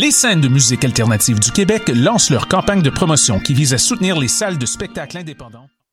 Les scènes de musique alternative du Québec lancent leur campagne de promotion qui vise à soutenir les salles de spectacle indépendants.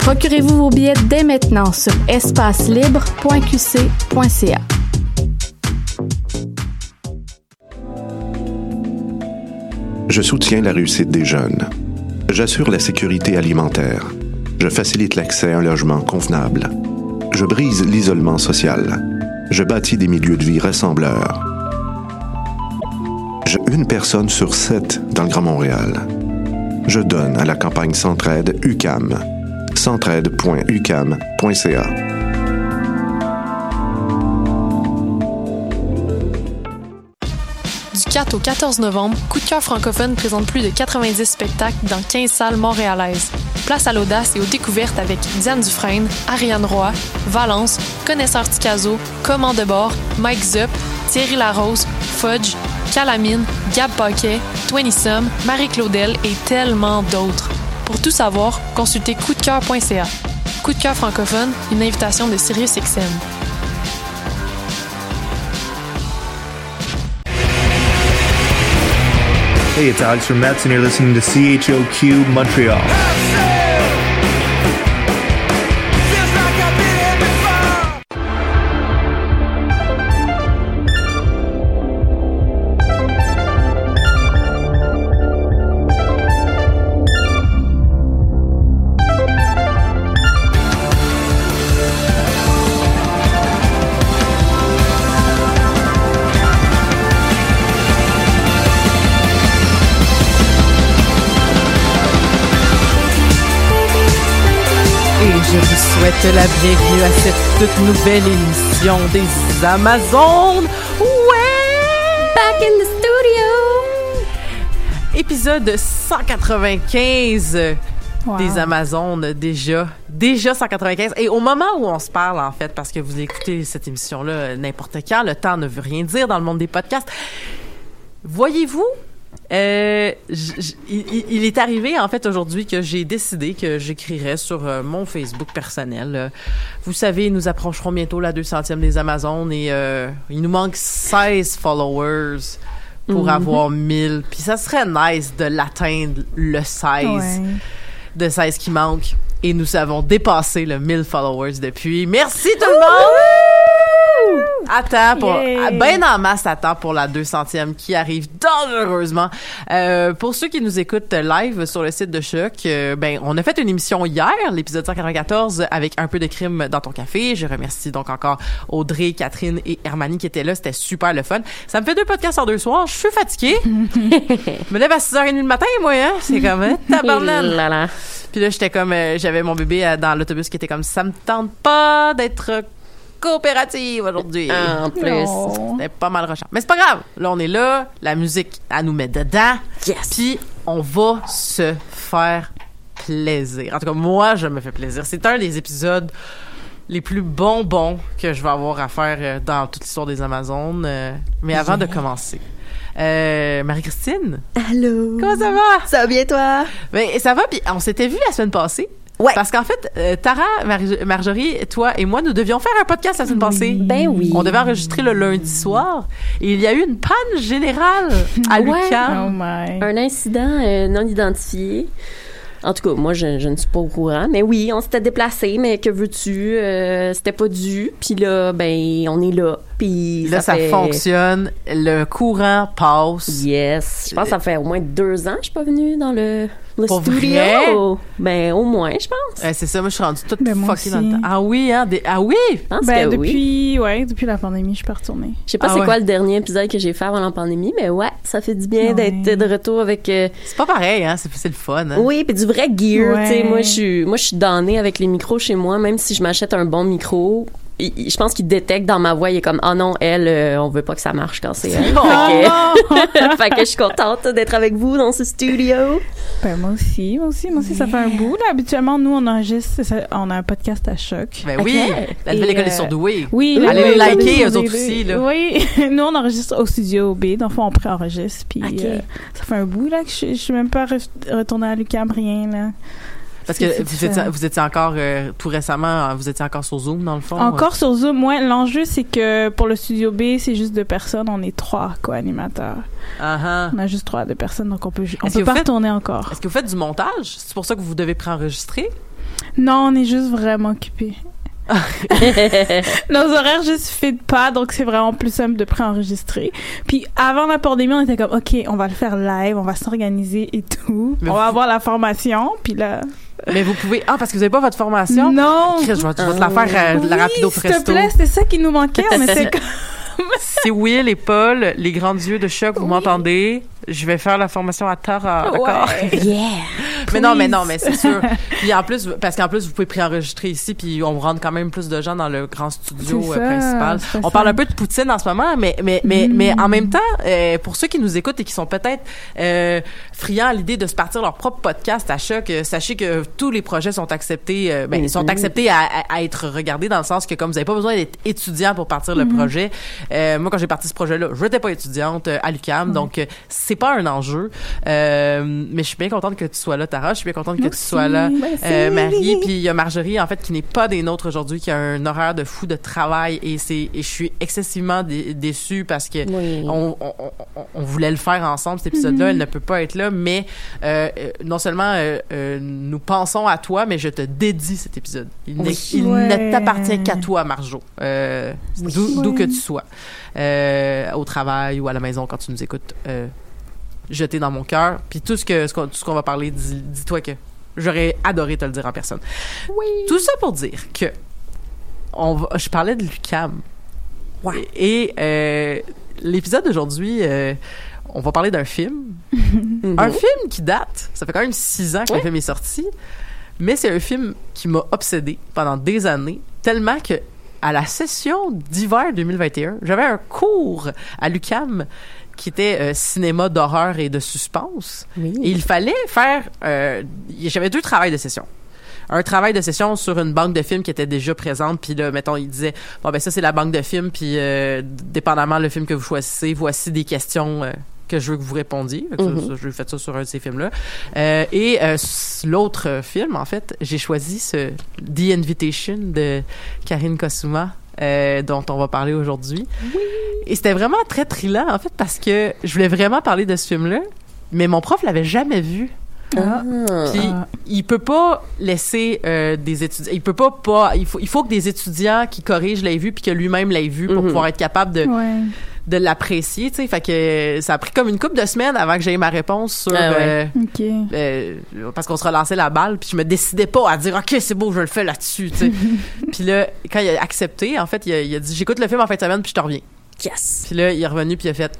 Procurez-vous vos billets dès maintenant sur espacelibre.qc.ca. Je soutiens la réussite des jeunes. J'assure la sécurité alimentaire. Je facilite l'accès à un logement convenable. Je brise l'isolement social. Je bâtis des milieux de vie rassembleurs. Je une personne sur sept dans le Grand Montréal. Je donne à la campagne Centraide UCAM. centraide.ucam.ca. Du 4 au 14 novembre, Coup de cœur francophone présente plus de 90 spectacles dans 15 salles montréalaises. Place à l'audace et aux découvertes avec Diane Dufresne, Ariane Roy, Valence, Connaisseur Ticazo, Command de Mike Zup, Thierry Larose, Fudge, Calamine, Gab Paquet, Twenty Marie-Claudel et tellement d'autres. Pour tout savoir, consultez coupdecoeur.ca. Coup de cœur francophone, une invitation de SiriusXM. Hey, it's Alex from Mets, and you're listening to CHOQ Montreal. Souhaite la bienvenue à cette toute nouvelle émission des Amazones. Ouais! Back in the studio! Épisode 195 Wow. des Amazones déjà. Déjà 195. Et au moment où on se parle, en fait, parce que vous écoutez cette émission-là n'importe quand, le temps ne veut rien dire dans le monde des podcasts. Voyez-vous, euh, j- j- il, il est arrivé en fait aujourd'hui que j'ai décidé que j'écrirais sur euh, mon Facebook personnel. Euh, vous savez, nous approcherons bientôt la 200e des Amazones et euh, il nous manque 16 followers pour Mhm. avoir 1000. Puis ça serait nice de l'atteindre le 16 Ouais. de 16 qui manque. Et nous avons dépassé le 1000 followers depuis. Merci tout le monde! Attends pour, ben en masse attends pour la 200e qui arrive dangereusement. Euh, pour ceux qui nous écoutent live sur le site de Choc, euh, ben, on a fait une émission hier, l'épisode 194, avec un peu de crime dans ton café. Je remercie donc encore Audrey, Catherine et Hermanie qui étaient là. C'était super le fun. Ça me fait deux podcasts en deux soirs. Je suis fatiguée. Je me lève à 6h30 le matin, moi, hein. C'est comme, hein, tabarnak. Puis là, j'étais comme, euh, j'avais mon bébé euh, dans l'autobus qui était comme, ça me tente pas d'être coopérative aujourd'hui. En plus. Non. C'était pas mal rushant. Mais c'est pas grave. Là, on est là. La musique, elle nous met dedans. Yes. Puis, on va se faire plaisir. En tout cas, moi, je me fais plaisir. C'est un des épisodes les plus bonbons que je vais avoir à faire euh, dans toute l'histoire des Amazones. Euh, mais avant de commencer, euh, Marie-Christine, Allô? comment ça va? Ça va bien, toi? Ben, ça va, puis on s'était vu la semaine passée. Ouais. Parce qu'en fait, euh, Tara, Mar- Marjorie, toi et moi, nous devions faire un podcast la semaine passée. Ben oui. On devait enregistrer le lundi soir. Et il y a eu une panne générale à Ouais. Oh l'UQAM. my. Un incident euh, non identifié. En tout cas, moi, je, je ne suis pas au courant. Mais oui, on s'était déplacé, mais que veux-tu? Euh, c'était pas dû. Puis là, ben, on est là. Puis Là, ça, fait- fonctionne. Le courant passe. Yes. Je pense que ça fait au moins deux ans que je suis pas venue dans le, le Pour studio. vrai? Ben, au moins, je pense. Ouais, c'est ça, moi, je suis rendue toute Ben, fuckée dans aussi. le temps. Ah oui, hein? des- Ah oui! Je pense Ben, que oui. depuis, ouais, depuis la pandémie, je suis pas retournée. Je sais pas Ah c'est ouais. quoi le dernier épisode que j'ai fait avant la pandémie, mais ouais, ça fait du bien Ouais. d'être de retour avec euh, C'est pas pareil, hein? C'est c'est le fun, hein? oui, puis du vrai gear, Ouais. tu sais, moi je suis moi je suis donnée avec les micros chez moi, même si je m'achète un bon micro, je pense qu'il détecte dans ma voix, il est comme "Ah non, elle euh, on veut pas que ça marche quand c'est elle." Oh, fait, que, fait que je suis contente d'être avec vous dans ce studio. Ben, moi aussi, moi aussi, moi aussi, ça fait un bout, là. Habituellement, nous, on enregistre, ça- on a un podcast à choc. Ben oui! Ok. La nouvelle école est euh, surdouée. Oui, Allez oui, les liker, oui, eux oui, autres aussi, là. Oui, nous, on enregistre au studio B. Dans le fond, on pré-enregistre. Puis Ok. euh, ça fait un bout, là, que je, je suis même pas re- retournée à l'UQAM, rien, là. Parce que vous étiez, différent. vous étiez encore, euh, tout récemment, vous étiez encore sur Zoom, dans le fond. Encore sur Zoom, ouais, l'enjeu, c'est que pour le studio B, c'est juste deux personnes. On est trois co-animateurs. Ah, ah. On a juste trois de personnes, donc on peut, on peut que pas vous faites- retourner encore. Est-ce que vous faites du montage? C'est pour ça que vous devez préenregistrer? Non, on est juste vraiment occupés. Nos horaires juste fit pas, donc c'est vraiment plus simple de préenregistrer. Puis avant la pandémie, on était comme, OK, on va le faire live, on va s'organiser et tout. Mais on va avoir la formation, puis là... Mais vous pouvez. Ah, parce que vous n'avez pas votre formation? Non! Chris, je vais, je vais te la faire euh, de la Oui, rapido s'il te presto. plaît, c'est ça qui nous manquait. On était comme... C'est Will et Paul, les grands yeux de choc, vous m'entendez? Je vais faire la formation à Tara, d'accord? Ouais. Yeah. Mais non, mais non, mais c'est sûr. Puis en plus, parce qu'en plus, vous pouvez préenregistrer ici, puis on rentre quand même plus de gens dans le grand studio euh, ça, principal. On parle un peu de Poutine en ce moment, mais mais mais Mm. mais en même temps, euh, pour ceux qui nous écoutent et qui sont peut-être euh, friands à l'idée de se partir leur propre podcast à choc, euh, sachez que tous les projets sont acceptés, euh, ben, ils sont Mhm. acceptés à, à- à être regardés dans le sens que comme vous n'avez pas besoin d'être étudiant pour partir le projet. Euh, moi, quand j'ai parti ce projet-là, je n'étais pas étudiante euh, à l'UQAM, donc euh, c'est pas un enjeu. Euh, mais je suis bien contente que tu sois là, Tara. Je suis bien contente que tu sois là, euh, Marie. Puis il y a Marjorie, en fait, qui n'est pas des nôtres aujourd'hui, qui a un horaire de fou de travail et c'est et je suis excessivement dé- déçue parce que Oui. on, on, on- on voulait le faire ensemble cet épisode-là. Elle ne peut pas être là, mais euh, non seulement nous pensons à toi, mais je te dédie cet épisode. Il, Oui. il Ouais. ne t'appartient qu'à toi, Marjo. Euh, D'où d'où Oui. que tu sois, euh, au travail ou à la maison quand tu nous écoutes. Euh, jeté dans mon cœur. Puis tout ce que ce qu'on tout ce qu'on va parler, dis- dis-toi que j'aurais adoré te le dire en personne. Oui. Tout ça pour dire que on va, je parlais de Lucam. Ouais. Et euh, l'épisode d'aujourd'hui, euh, on va parler d'un film. Mhm. Un film qui date. Ça fait quand même six ans que le Ouais. film est sorti. Mais c'est un film qui m'a obsédé pendant des années, tellement que à la session d'hiver 2021, j'avais un cours à l'UCAM qui était euh, cinéma d'horreur et de suspense. Oui. Et il fallait faire... euh, J'avais deux travails de session. Un travail de session sur une banque de films qui était déjà présente, puis là, mettons, il disait, bon, ben ça, c'est la banque de films, puis euh, dépendamment le film que vous choisissez, voici des questions euh, que je veux que vous répondiez. Fait ça, Mhm. ça, je vais faire ça sur un de ces films-là. Euh, et euh, l'autre euh, film, en fait, j'ai choisi ce The Invitation de Karine Kosuma, euh, dont on va parler aujourd'hui. Et c'était vraiment très trillant, en fait, parce que je voulais vraiment parler de ce film-là, mais mon prof l'avait jamais vu. Ah. Puis Ah. il peut pas laisser euh, des étudiants, il peut pas pas, il faut il faut que des étudiants qui corrigent l'aient vu puis que lui-même l'ait vu pour Mhm. pouvoir être capable de Ouais. De l'apprécier, tu sais. Fait que euh, ça a pris comme une couple de semaines avant que j'aie ma réponse sur Ah ouais. euh, OK. euh, parce qu'on se relançait la balle puis je me décidais pas à dire ok c'est beau je le fais là-dessus tu sais puis là quand il a accepté en fait il a, il a dit j'écoute le film en fin de semaine puis je te reviens Yes. puis là il est revenu puis il a fait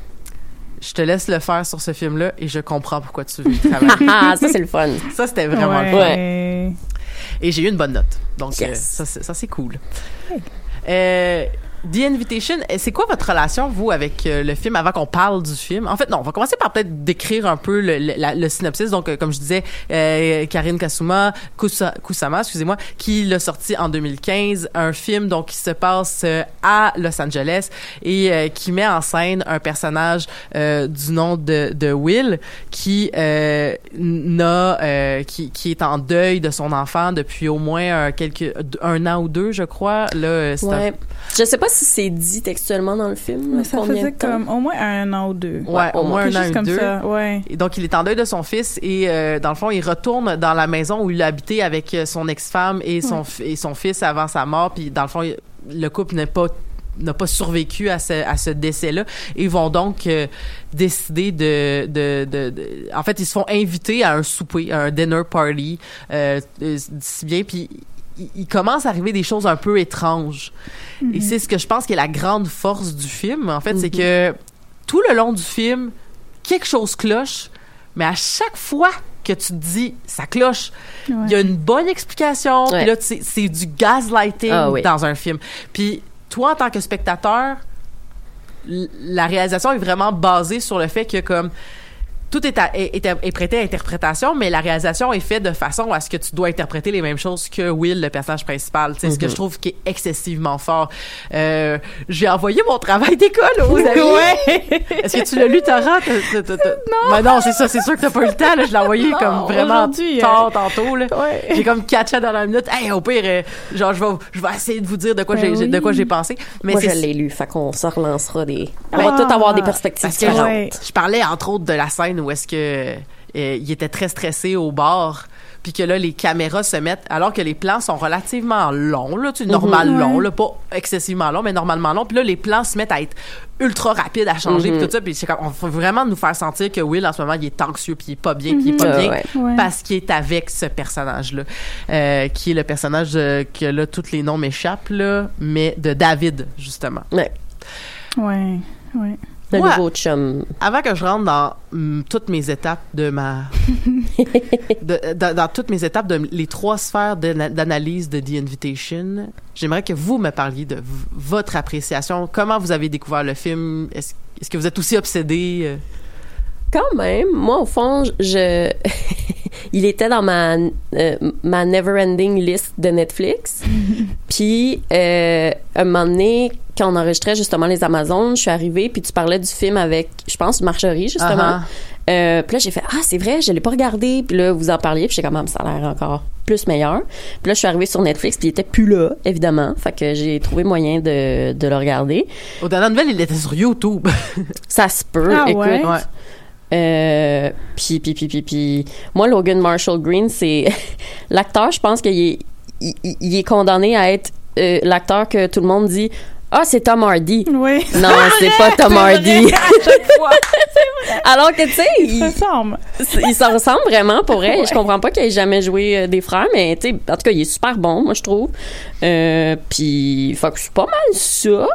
je te laisse le faire sur ce film là et je comprends pourquoi tu veux travailler Ah, ça, c'est le fun. ça c'était vraiment le ouais. fun. et j'ai eu une bonne note donc Yes. euh, ça c'est- ça c'est cool euh, The Invitation, euh, c'est quoi votre relation, vous, avec euh, le film, avant qu'on parle du film? En fait, non, on va commencer par peut-être décrire un peu le, le- le synopsis. Donc, euh, comme je disais, euh, Karine Kasuma, Kusa- Kusama, excusez-moi, qui l'a sorti en 2015, un film donc qui se passe euh, à Los Angeles et qui met en scène un personnage du nom de, de Will qui n'a, qui, qui est en deuil de son enfant depuis au moins quelques, un an ou deux, je crois. Là, c'est un- Ouais. Je sais pas si c'est dit textuellement dans le film. Mais ça combien faisait de temps? comme au moins un an ou deux. Ouais, au moins un an ou deux. ça, ouais. Et donc, il est en deuil de son fils et, euh, dans le fond, il retourne dans la maison où il a habité avec euh, son ex-femme et son, f- et son fils avant sa mort. Puis, dans le fond, le couple n'est pas n'a pas survécu à ce, à ce décès-là. Et ils vont donc euh, décider de, de, de, de- En fait, ils se font inviter à un souper, à un dinner party, euh, si bien. Puis, il, il commence à arriver des choses un peu étranges. Et c'est ce que je pense qui est la grande force du film, en fait, c'est que tout le long du film, quelque chose cloche, mais à chaque fois que tu te dis ça cloche, il y a une bonne explication. Puis là, c'est du gaslighting Ah oui. dans un film. Puis toi, en tant que spectateur, l- la réalisation est vraiment basée sur le fait que comme tout est, à- est, est- est prêté à interprétation, mais la réalisation est faite de façon à ce que tu dois interpréter les mêmes choses que Will, le personnage principal. C'est ce que je trouve qui est excessivement fort. Euh, J'ai envoyé mon travail d'école aux amis. Est-ce que tu l'as lu, Tara? Non. Ben non, c'est ça. C'est sûr que t'as pas eu le temps. Là. Je l'ai envoyé Non, comme vraiment euh, tard tantôt. Ouais. J'ai comme catché dans la minute. Hey, au pire, euh, genre, je vais, je vais essayer de vous dire de quoi Ben j'ai, de quoi oui. j'ai pensé. Mais Moi, je l'ai lu, fait qu'on se relancera des. On Ah. va tout avoir des perspectives différentes. Ouais. je parlais entre autres de la scène où est-ce que euh, il était très stressé au bar puis que là les caméras se mettent alors que les plans sont relativement longs là tu sais, normal Mhm. long là pas excessivement long mais normalement long puis là les plans se mettent à être ultra rapides à changer Mhm. puis tout ça puis c'est comme on faut vraiment nous faire sentir que Will en ce moment il est anxieux puis il est pas bien puis il est pas Ah bien ouais. Ouais. parce qu'il est avec ce personnage là qui est le personnage euh, que là tous les noms m'échappent là mais de David justement Ouais. Ouais, ouais. Le Moi- nouveau chum. avant que je rentre dans hum, toutes mes étapes de ma de- dans, dans toutes mes étapes de les trois sphères d'ana- d'analyse de The Invitation, j'aimerais que vous me parliez de votre appréciation. Comment vous avez découvert le film? Est-ce est-ce que vous êtes aussi obsédé euh? Quand même, moi, au fond, je. Il était dans ma, euh, ma never-ending list de Netflix. puis, euh, un moment donné, quand on enregistrait justement les Amazones, je suis arrivée, puis tu parlais du film avec, je pense, Marjorie, justement. Ah Euh, puis là, j'ai fait Ah, c'est vrai, je l'ai pas regardé. Puis là, vous en parliez, puis j'ai quand même, ça a l'air encore plus meilleur. Puis là, je suis arrivée sur Netflix, puis il était plus là, évidemment. Fait que j'ai trouvé moyen de, de le regarder. Au dernier nouvelle, il était sur YouTube. Ça se peut, Ah écoute. ouais? ouais. Euh, puis, puis, puis, puis, puis, moi, Logan Marshall Green, c'est l'acteur, je pense qu'il est, il, est condamné à être euh, l'acteur que tout le monde dit Ah, c'est Tom Hardy. Oui. Non, c'est pas Tom Hardy. Alors que, tu sais, Il il, ressemble. il s'en ressemble vraiment pour vrai. Je comprends pas qu'il ait jamais joué euh, des frères, mais tu sais, en tout cas, il est super bon, moi, je trouve. Euh, puis, que c'est pas mal ça.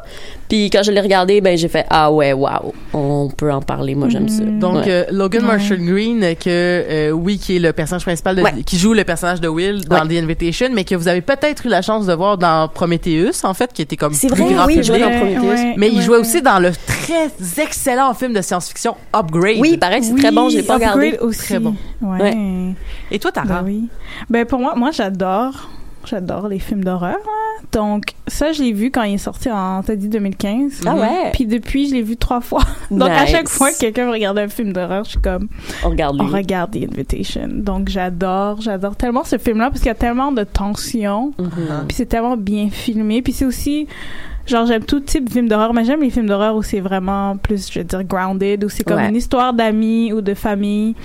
Puis quand je l'ai regardé, ben j'ai fait ah ouais, waouh, on peut en parler. Moi, j'aime ça. Donc Ouais. euh, Logan Marshall Green, que euh, oui, qui est le personnage principal, de, Ouais. qui joue le personnage de Will dans The Invitation, mais que vous avez peut-être eu la chance de voir dans Prometheus, en fait, qui était comme C'est plus vrai, grand oui, il public. jouait dans Prometheus. Mais il jouait ouais. aussi dans le très excellent film de science-fiction Upgrade. Oui, il paraît que c'est très bon, je l'ai pas Upgrade regardé. aussi. Très bon. Ouais. Ouais. Et toi, Tara? Ben oui. Ben pour moi, moi j'adore, j'adore les films d'horreur. hein. Donc ça, je l'ai vu quand il est sorti en, t'as dit 2015. Ah ouais. Puis depuis, je l'ai vu trois fois. Donc à chaque fois que quelqu'un regarde un film d'horreur, je suis comme, On regarde on regarde The Invitation. Donc j'adore, j'adore tellement ce film-là parce qu'il y a tellement de tension. Mhm. Puis c'est tellement bien filmé. Puis c'est aussi, genre, j'aime tout type de film d'horreur, mais j'aime les films d'horreur où c'est vraiment plus, je veux dire, grounded, où c'est comme Ouais. une histoire d'amis ou de famille.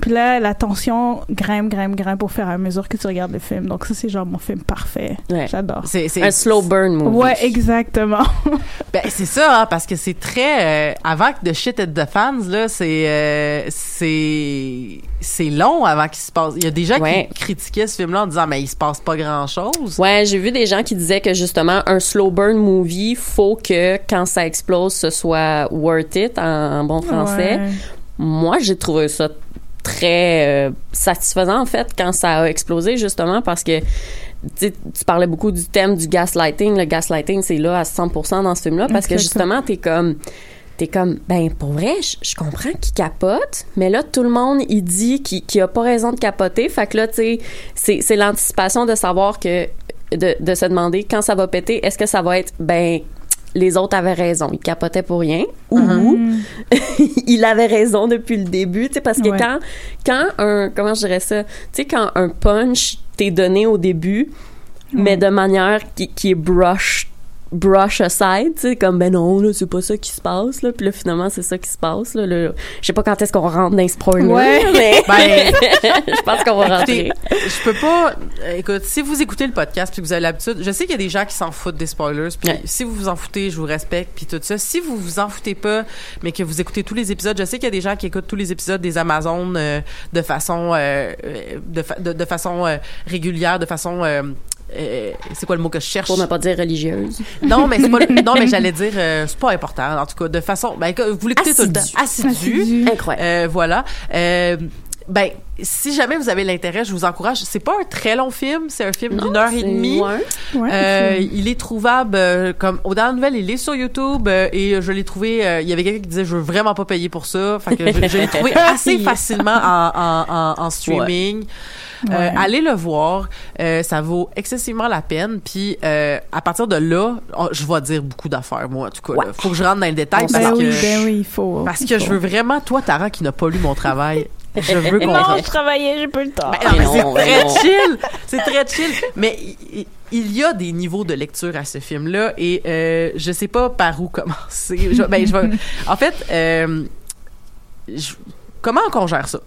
Puis là, la tension grimpe, grimpe, grimpe au fur et à mesure que tu regardes le film. Donc ça, c'est genre mon film parfait. Ouais. J'adore. C'est, c'est, Un slow burn movie. Ouais, exactement. ben, c'est ça, hein, parce que c'est très... euh, avant que de shit at the fans, là, c'est... euh, c'est... C'est long avant qu'il se passe... Il y a des gens Ouais. qui critiquaient ce film-là en disant « Mais il se passe pas grand-chose. Ouais, j'ai vu des gens qui disaient que justement un slow burn movie, faut que quand ça explose, ce soit worth it en, en bon français. Ouais. Moi, j'ai trouvé ça très euh, satisfaisant en fait quand ça a explosé justement parce que tu parlais beaucoup du thème du gaslighting. Le gaslighting, c'est là à 100% dans ce film-là parce que justement, t'es comme t'es comme ben pour vrai je, je comprends qu'il capote mais là tout le monde il dit qu'il qu'il a pas raison de capoter fait que là tu sais c'est c'est l'anticipation de savoir que de, de se demander quand ça va péter est-ce que ça va être ben les autres avaient raison ils capotaient pour rien ou Mm. il avait raison depuis le début, tu sais, parce que Ouais. quand, quand un, comment je dirais ça, tu sais, quand un punch t'est donné au début, mais de manière qui, qui est brush brush aside, tu sais, comme ben non, là, c'est pas ça qui se passe, là. Puis là, finalement, c'est ça qui se passe, là. là. Je sais pas quand est-ce qu'on rentre dans les spoilers, Ouais. mais Ben, je pense qu'on va rentrer. je peux pas. euh, Écoute, si vous écoutez le podcast puis que vous avez l'habitude, je sais qu'il y a des gens qui s'en foutent des spoilers. Puis Ouais. si vous vous en foutez, je vous respecte puis tout ça. Si vous vous en foutez pas, mais que vous écoutez tous les épisodes, je sais qu'il y a des gens qui écoutent tous les épisodes des Amazones euh, de façon euh, euh, de, fa- de, de façon euh, régulière, de façon euh, euh, c'est quoi le mot que je cherche? Pour ne pas dire religieuse. Non, mais c'est pas le- non, mais j'allais dire euh, c'est pas important en tout cas de façon ben vous l'écoutez tout le temps Assidu. Incroyable. Euh, voilà. Ben, si jamais vous avez l'intérêt, je vous encourage. C'est pas un très long film, c'est un film d'une heure et demie. ouais. Ouais, Euh, il est trouvable euh, comme au dernier nouvelle, il est sur YouTube euh, et je l'ai trouvé. euh, il y avait quelqu'un qui disait je veux vraiment pas payer pour ça, fait que je, je l'ai trouvé assez facilement en, en, en, en streaming. Ouais. allez le voir, euh, ça vaut excessivement la peine. Puis euh, à partir de là, oh, je vais dire beaucoup d'affaires moi en tout cas. là. Faut que je rentre dans le détail parce ben que ben oui, il faut. parce que je veux vraiment toi Tara qui n'a pas lu mon travail. Je veux qu'on Non, je travaillais, j'ai pas le temps. ben non, mais non, c'est très non. chill. C'est très chill. Mais il- y a des niveaux de lecture à ce film-là et euh, je sais pas par où commencer. Je, ben, je vais, en fait, euh, je- comment qu'on gère ça?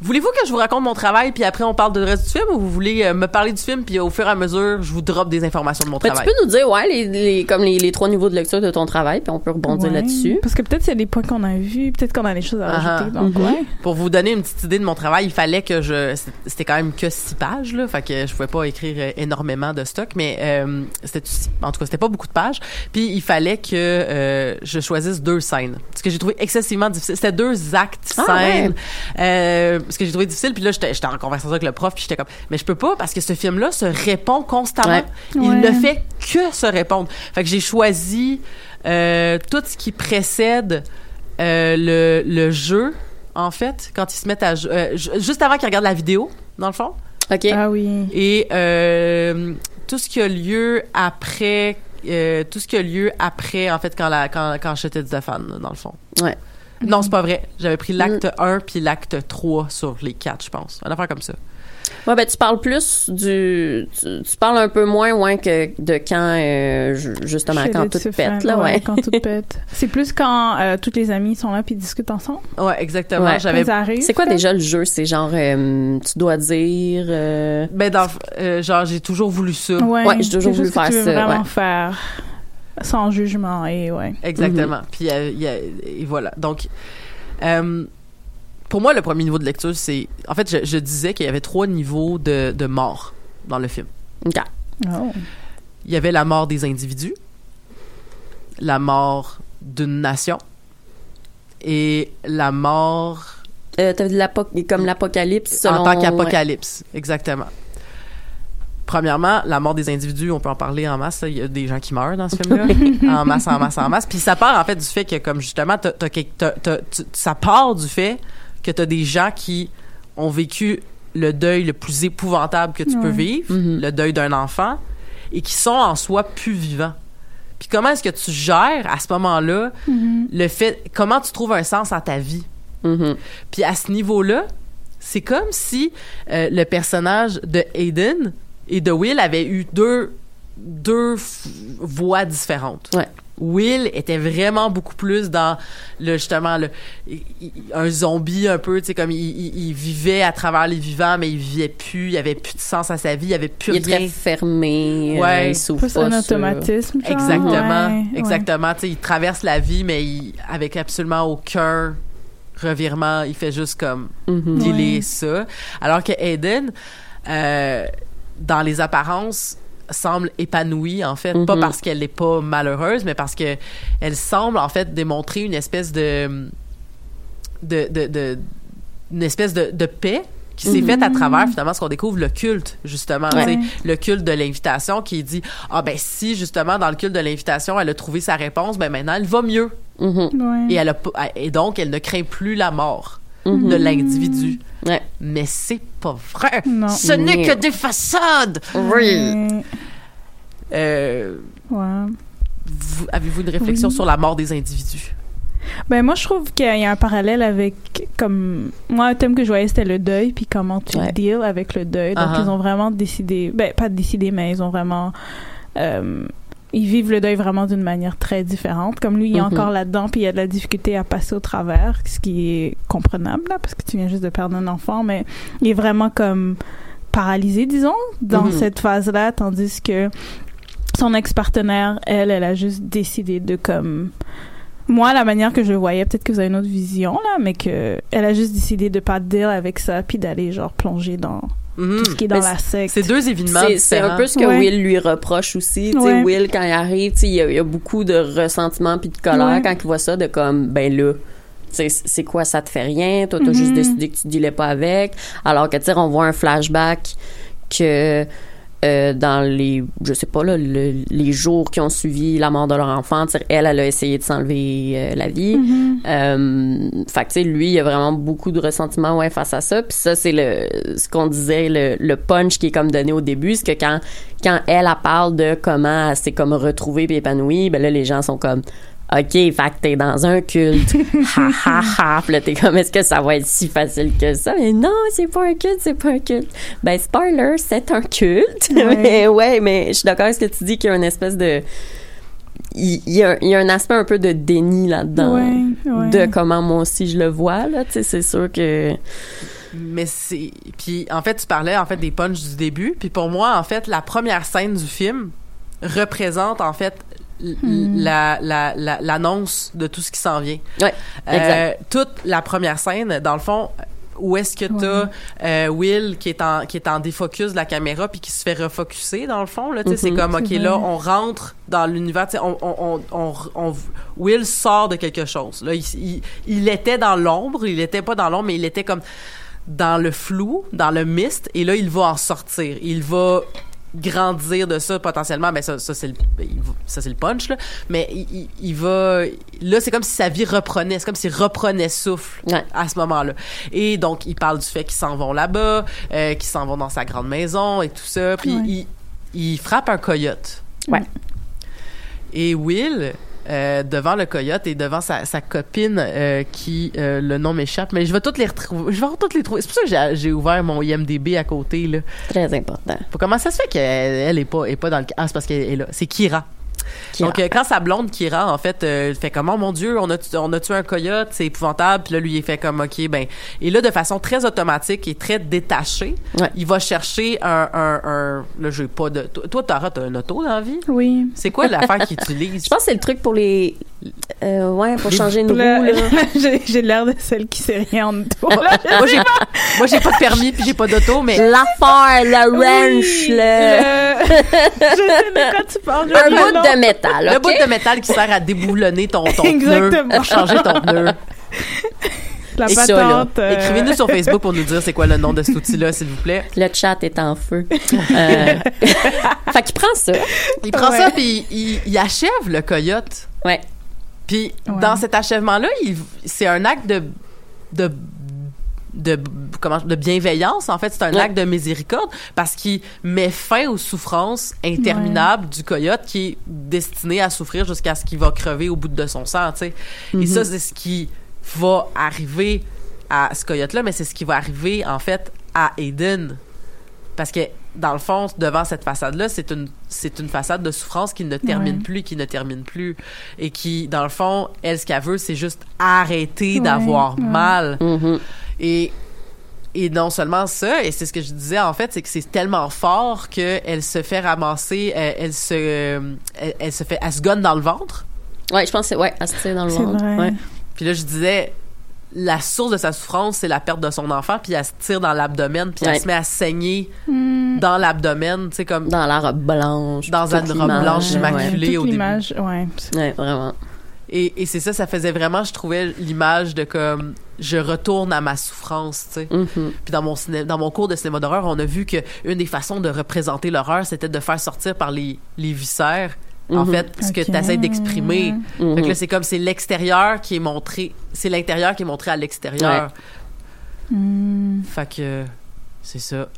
Voulez-vous que je vous raconte mon travail puis après on parle du reste du film ou vous voulez euh, me parler du film puis au fur et à mesure je vous drop des informations de mon Ben, tu travail? peux nous dire, ouais, les, les- comme les, les trois niveaux de lecture de ton travail, puis on peut rebondir Ouais. là-dessus. Parce que peut-être c'est des points qu'on a vus, peut-être qu'on a des choses à Ah, rajouter. Donc, mhm. ouais. Pour vous donner une petite idée de mon travail, il fallait que je c'était quand même que six pages là, fait que je pouvais pas écrire euh, énormément de stock, mais euh, c'était en tout cas c'était pas beaucoup de pages. Puis il fallait que euh, je choisisse deux scènes, ce que j'ai trouvé excessivement difficile. C'était deux actes Ah, scènes, euh, ce que j'ai trouvé difficile. Puis là j'étais j'étais en conversation avec le prof, puis j'étais comme mais je peux pas parce que ce film là se répond constamment. Ouais. Il Ouais. ne fait que se répondre. Fait que j'ai choisi euh, tout ce qui précède euh, le, le jeu, en fait, quand ils se mettent à euh, ju- juste avant qu'ils regardent la vidéo, dans le fond, OK. Ah oui. et euh, tout ce qui a lieu après, euh, tout ce qui a lieu après, en fait, quand la quand quand j'étais Stéphane, dans le fond. Ouais. Non, c'est pas vrai. J'avais pris l'acte 1 puis l'acte 3 sur les 4, je pense. Une affaire comme ça. Ouais, ben, tu parles plus du. Tu, tu parles un peu moins, ouais, que de quand, euh, ju- justement, Chez quand tout pète, là, ouais. Quand tout pète. C'est plus quand euh, tous les amis sont là puis discutent ensemble? Ouais, exactement. Ouais. J'avais Quand ils arrivent, C'est quoi déjà le jeu? C'est genre, euh, tu dois dire. euh, ben dans euh, genre j'ai toujours voulu ça. Ouais, Ouais, j'ai toujours voulu faire tu veux ça, vraiment ouais. faire sans jugement et ouais. Exactement. Puis il y a- et voilà. Donc, euh, pour moi, le premier niveau de lecture, c'est. En fait, je, je disais qu'il y avait trois niveaux de, de mort dans le film. OK. Oh. Il y avait la mort des individus, la mort d'une nation et la mort Euh, dit comme l'apocalypse en tant qu'apocalypse. Exactement. Premièrement, la mort des individus, on peut en parler en masse. Il y a des gens qui meurent dans ce film-là. en masse, en masse, en masse. Puis ça part en fait du fait que, comme justement, t'as- t'as t'as- ça part du fait que tu as des gens qui ont vécu le deuil le plus épouvantable que tu peux vivre, Mhm. le deuil d'un enfant, et qui sont en soi plus vivants. Puis comment est-ce que tu gères à ce moment-là Mhm. le fait, comment tu trouves un sens à ta vie? Mhm. Puis à ce niveau-là, c'est comme si euh, le personnage de Aiden et de Will avaient eu deux, deux voix différentes. Ouais. Will était vraiment beaucoup plus dans le justement le un zombie un peu tu sais comme il, il- il vivait à travers les vivants mais il vivait plus il avait plus de sens à sa vie il avait plus Il est rien très fermé. euh, Ouais. il s'ouvre Plus pas un sur- automatisme. genre. Exactement, Ouais, ouais. exactement. Tu sais, il traverse la vie, mais il, avec absolument aucun revirement. Il fait juste comme dealer Ouais. ça. Alors que Aiden, euh, dans les apparences, semble épanouie en fait, pas Mhm. parce qu'elle n'est pas malheureuse, mais parce que elle semble en fait démontrer une espèce de de, de, de- une espèce de, de paix qui s'est Mhm. faite à travers finalement ce qu'on découvre le culte justement Ouais. le culte de l'invitation qui dit ah ben si justement dans le culte de l'invitation elle a trouvé sa réponse ben maintenant elle va mieux Mhm. Ouais. et elle a et donc elle ne craint plus la mort. De l'individu Ouais. mais c'est pas vrai Non. ce n'est que des façades Oui. Euh, Ouais. vous- avez-vous une réflexion Oui. sur la mort des individus? Ben moi je trouve qu'il y a un parallèle avec comme moi un thème que je voyais c'était le deuil puis comment tu Ouais. deals avec le deuil. Donc Uh-huh. ils ont vraiment décidé ben pas décidé mais ils ont vraiment euh, ils vivent le deuil vraiment d'une manière très différente. Comme lui, il est Mhm. encore là-dedans, puis il a de la difficulté à passer au travers, ce qui est comprenable, là, parce que tu viens juste de perdre un enfant, mais il est vraiment comme paralysé, disons, dans Mhm. cette phase-là, tandis que son ex-partenaire, elle, elle a juste décidé de comme... Moi, la manière que je le voyais, peut-être que vous avez une autre vision, là, mais que elle a juste décidé de pas deal avec ça, puis d'aller, genre, plonger dans Mhm. tout ce qui est dans Mais la secte. C'est deux événements C'est un peu ce que Ouais. Will lui reproche aussi. Ouais. Will, quand il arrive, il y, a- il y a beaucoup de ressentiment puis de colère Ouais. quand il voit ça, de comme, ben là, c'est quoi, ça te fait rien? Toi, t'as Mhm. juste décidé que tu dealais pas avec. Alors que, tu sais, on voit un flashback que euh, dans les, je sais pas, là, le- les jours qui ont suivi la mort de leur enfant, elle, elle a essayé de s'enlever euh, la vie. Euh, fait que, tu sais, lui, il a vraiment beaucoup de ressentiment ouais, face à ça. Puis ça, c'est le ce qu'on disait, le, le punch qui est comme donné au début, c'est que quand, quand elle, elle parle de comment elle s'est comme retrouvée puis épanouie, ben là, les gens sont comme... OK, fait que t'es dans un culte. ha, ha, ha. Puis là, t'es comme, est-ce que ça va être si facile que ça? Mais non, c'est pas un culte, c'est pas un culte. Ben, spoiler, c'est un culte. Ouais. mais ouais, mais je suis d'accord avec ce que tu dis qu'il y a une espèce de... Il y, a, il y a un aspect un peu de déni là-dedans Ouais, ouais. de comment moi aussi je le vois là tu sais c'est sûr que Mais c'est puis en fait tu parlais en fait des punchs du début puis pour moi en fait la première scène du film représente en fait l'annonce de tout ce qui s'en vient. ouais Euh, exact. toute la première scène dans le fond où est-ce que t'as euh, Will qui est en qui est en défocus de la caméra puis qui se fait refocuser dans le fond là tu sais c'est Mhm. comme ok là on rentre dans l'univers tu sais on, on, on, on, on- Will sort de quelque chose. Là il, il, il était dans l'ombre il était pas dans l'ombre mais il était comme dans le flou dans le mist et là il va en sortir. Il va grandir de ça potentiellement ben ça, ça c'est le va- ça c'est le punch là mais il, il, il va là c'est comme si sa vie reprenait c'est comme s'il reprenait souffle Ouais. à ce moment-là et donc il parle du fait qu'ils s'en vont là-bas euh, qu'ils s'en vont dans sa grande maison et tout ça puis Ouais. il, il frappe un coyote Ouais. et Will euh, devant le coyote et devant sa, sa copine euh, qui euh, le nom m'échappe mais je vais toutes les retrouver je vais toutes les trouver. C'est pour ça que j'ai- ouvert mon IMDb à côté là. Très important. Comment ça se fait qu'elle elle est pas est pas dans le ah c'est parce qu'elle est là. C'est Kira Kira. donc euh, quand sa blonde Kira en fait euh, fait comme oh mon dieu on a on a tué un coyote c'est épouvantable puis là lui il fait comme ok ben et là de façon très automatique et très détachée Ouais. il va chercher un un, un là j'ai pas de toi toi, Tara t'as un auto dans la vie? Oui. c'est quoi l'affaire qu'il utilise? Je pense que c'est le truc pour les euh, ouais pour changer une roue Là, là. j'ai j'ai l'air de celle qui sait rien en tout. moi j'ai moi j'ai pas de permis puis j'ai pas d'auto mais l'affaire le wrench là Le- je sais de quoi tu parles. un bout de métal le bout de métal qui sert à déboulonner ton, ton pneu Exactement. pour changer ton pneu La Et ça, là, patente. euh, Écrivez-nous sur Facebook pour nous dire c'est quoi le nom de cet outil-là, s'il vous plaît. le chat est en feu euh... fait qu'il prend ça Il prend Ouais. ça puis il, il achève le coyote. ouais Puis Ouais. dans cet achèvement-là, c'est un acte de de de comment de bienveillance. En fait c'est un Ouais. acte de miséricorde parce qu'il met fin aux souffrances interminables du coyote qui est destiné à souffrir jusqu'à ce qu'il va crever au bout de son sang tu sais. Et ça c'est ce qui va arriver à ce coyote là mais c'est ce qui va arriver en fait à Aiden. Parce que dans le fond devant cette façade là c'est une c'est une façade de souffrance qui ne termine Ouais. plus qui ne termine plus et qui dans le fond elle ce qu'elle veut c'est juste arrêter Ouais, d'avoir ouais. mal Mhm. et et non seulement ça, et c'est ce que je disais en fait, c'est que c'est tellement fort que elle se fait ramasser, euh, elle se, euh, elle, elle se fait, elle se gonne dans le ventre. ouais je pense que c'est ouais elle se tire dans le C'est ventre vrai. ouais Puis là, je disais, la source de sa souffrance, c'est la perte de son enfant, puis elle se tire dans l'abdomen, puis Ouais. elle se met à saigner hmm, dans l'abdomen, tu sais comme dans la robe blanche Dans une robe blanche ouais. immaculée. toute au début. l'image, ouais. ouais vraiment et, et c'est ça, ça faisait vraiment, je trouvais l'image de comme je retourne à ma souffrance, tu sais. Mhm. Puis dans mon ciné- dans mon cours de cinéma d'horreur, on a vu que une des façons de représenter l'horreur, c'était de faire sortir par les les viscères en Mhm. fait ce que tu essaies d'exprimer. Mhm. Fait que là c'est comme c'est l'extérieur qui est montré, c'est l'intérieur qui est montré à l'extérieur. Hmm. Fait que c'est ça.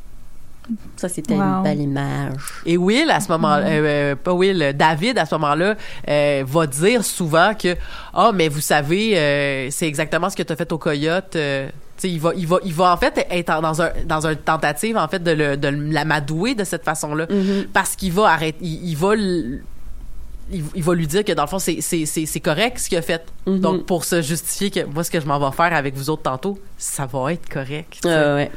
ça c'était Wow. une belle image Et Will à ce moment là euh, pas Will, euh, David à ce moment-là euh, va dire souvent que ah mais vous savez euh, c'est exactement ce que tu as fait au coyote euh, tu sais, il va, il va, il va en fait être dans un, dans une tentative en fait de, le, de l'amadouer de cette façon-là, Mhm. parce qu'il va arrêter, il, il va, il, il va lui dire que dans le fond c'est c'est c'est c'est correct ce qu'il a fait. Mhm. Donc pour se justifier que moi ce que je m'en vais faire avec vous autres tantôt, ça va être correct. sais. Ouais, ouais.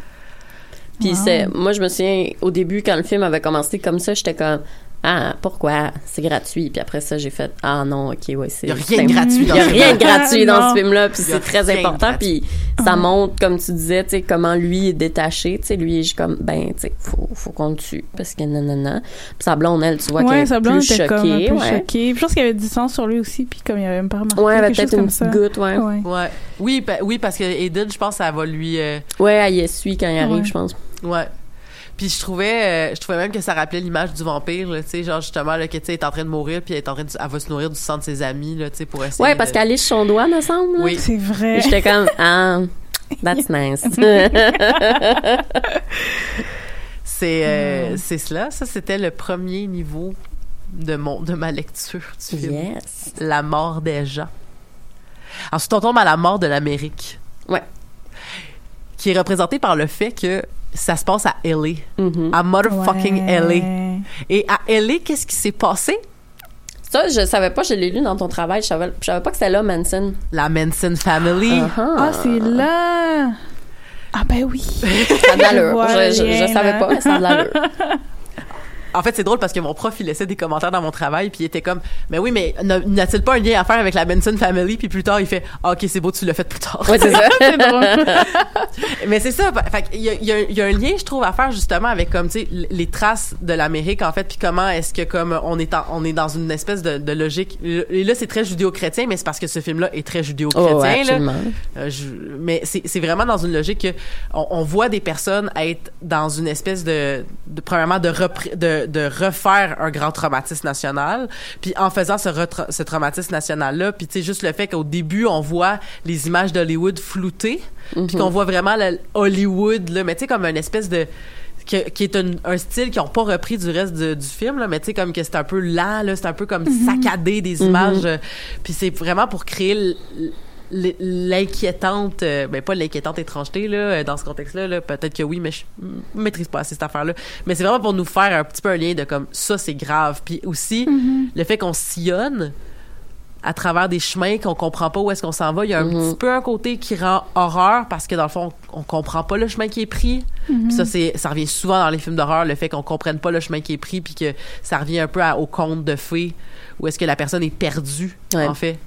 Puis Wow. c'est, moi, je me souviens, au début, quand le film avait commencé comme ça, j'étais comme, ah, pourquoi? C'est gratuit. Puis après ça, j'ai fait, ah non, ok, ouais, c'est. Il y a rien de gratuit Il dans y a rien de gratuit dans Non. ce film-là, puis Il y a c'est très important. Puis ça montre, comme tu disais, tu sais, comment lui est détaché. Tu sais, lui, je suis comme, ben, tu sais, faut, faut qu'on le tue, parce que nanana. Puis sa blonde, elle, tu vois qu'elle ouais, est sa blonde plus était choquée. comme un peu ouais. choquée. Puis Je pense qu'il y avait du sang sur lui aussi, puis comme il avait même pas remarqué Ouais, elle avait quelque chose peut-être une comme ça. petite goutte, ouais. Ouais. Ouais. Oui, pa- oui parce que Aiden, je pense ça va lui euh, Ouais, elle y essuie quand il arrive, Ouais. je pense. ouais. Puis je trouvais euh, je trouvais même que ça rappelait l'image du vampire là, tu sais genre justement là que tu sais elle est en train de mourir puis elle est en train de, elle va se nourrir du sang de ses amis là, tu sais pour essayer Ouais, parce de- qu'elle liche son doigt, me semble. Oui. C'est vrai. J'étais comme, ah, that's nice. C'est euh, c'est cela, ça c'était le premier niveau de mon de ma lecture du film. yes. La mort des gens. Ensuite, on tombe à la mort de l'Amérique. Ouais. Qui est représentée par le fait que ça se passe à LA. Mhm. À motherfucking Ouais. LA. Et à LA, qu'est-ce qui s'est passé? Ça, je savais pas, je l'ai lu dans ton travail. Je savais, je savais pas que c'était là, Manson. La Manson Family. Uh-huh. Ah, c'est là. Ah ben oui. Ça a de l'allure. Je, je, savais pas, mais ça a de l'allure. En fait, c'est drôle parce que mon prof, il laissait des commentaires dans mon travail, puis il était comme, mais oui, mais n'a- n'a-t-il pas un lien à faire avec la Manson Family? Puis plus tard, il fait, ah, ok, c'est beau, tu l'as fait plus tard. Ouais, c'est ça. c'est drôle. Mais c'est ça. Fait y il y, a, il y a un lien, je trouve, à faire justement avec comme tu sais les traces de l'Amérique en fait, puis comment est-ce que comme on est en- on est dans une espèce de, de logique. Et là, c'est très judéo-chrétien, mais c'est parce que ce film-là est très judéo-chrétien. Oh, ouais, là. absolument. Euh, je- mais c'est c'est vraiment dans une logique que on, on voit des personnes être dans une espèce de, de premièrement de, repri- de de refaire un grand traumatisme national, puis en faisant ce, ce traumatisme national là, puis tu sais juste le fait qu'au début on voit les images d'Hollywood floutées, puis qu'on voit vraiment le Hollywood là, mais tu sais comme une espèce de que- qui est un, un style qu'ils ont pas repris du reste de- du film là mais tu sais comme que c'est un peu lent là c'est un peu comme saccadé des images euh, puis c'est vraiment pour créer l'inquiétante euh, ben pas l'inquiétante étrangeté là euh, dans ce contexte là, peut-être que oui mais je maîtrise pas assez cette affaire là mais c'est vraiment pour nous faire un petit peu un lien de comme ça c'est grave puis aussi le fait qu'on sillonne à travers des chemins qu'on comprend pas où est-ce qu'on s'en va. Il y a un petit peu un côté qui rend horreur parce que dans le fond, on, on comprend pas le chemin qui est pris. Puis ça, c'est, ça revient souvent dans les films d'horreur, le fait qu'on comprenne pas le chemin qui est pris puis que ça revient un peu à- au conte de fées où est-ce que la personne est perdue, Ouais. en fait.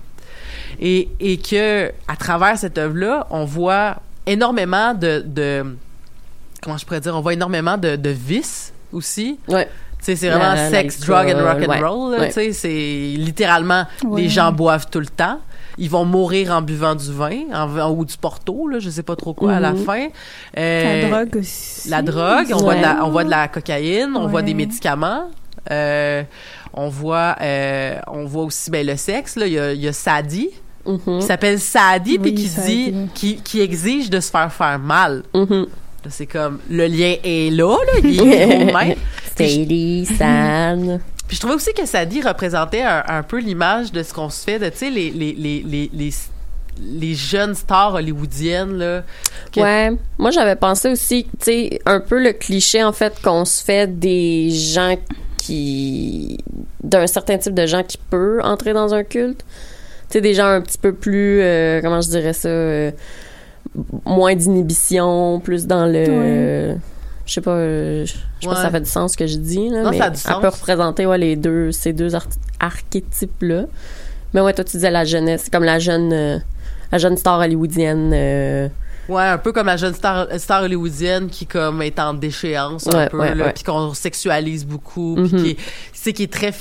Et, et que, à travers cette œuvre-là, on voit énormément de, de, comment je pourrais dire, on voit énormément de, de vices aussi. Ouais. Tu sais, c'est vraiment La- sex, l'alcool, drug and rock and ouais. roll. Ouais. C'est littéralement Ouais. les gens boivent tout le temps. Ils vont mourir en buvant du vin, en, en- ou du porto, là, je sais pas trop quoi à la Mhm. fin. Euh, La drogue aussi. La drogue, on voit de la, on voit de la cocaïne, on voit des médicaments. Euh, on voit, euh, on voit aussi ben, le sexe. Là, il y a, il y a Sadie Mhm. qui s'appelle Sadie puis qui dit, qui, qui exige de se faire faire mal. Mhm. Là, C'est comme le lien est là, là, il est même. Sadie, sad. Puis je trouvais aussi que Sadie représentait un, un peu l'image de ce qu'on se fait de, tu sais, les, les, les, les, les, les jeunes stars hollywoodiennes, là. que- Ouais. Moi, j'avais pensé aussi, tu sais, un peu le cliché, en fait, qu'on se fait des gens qui. d'un certain type de gens qui peut entrer dans un culte. Tu sais, des gens un petit peu plus. euh, comment je dirais ça? euh, moins d'inhibition, plus dans le. Je sais pas, euh, je sais pas si ça fait du sens ce que je dis, là, Non, mais ça a du elle sens. peut représenter ouais, les deux, ces deux ar- archétypes-là. Mais ouais, toi, tu disais la jeunesse, comme la jeune, la jeune star hollywoodienne. Ouais, un peu comme la jeune star, star hollywoodienne qui comme est en déchéance un Ouais, peu ouais, puis qu'on sexualise beaucoup, puis Mhm. qui est, qui est très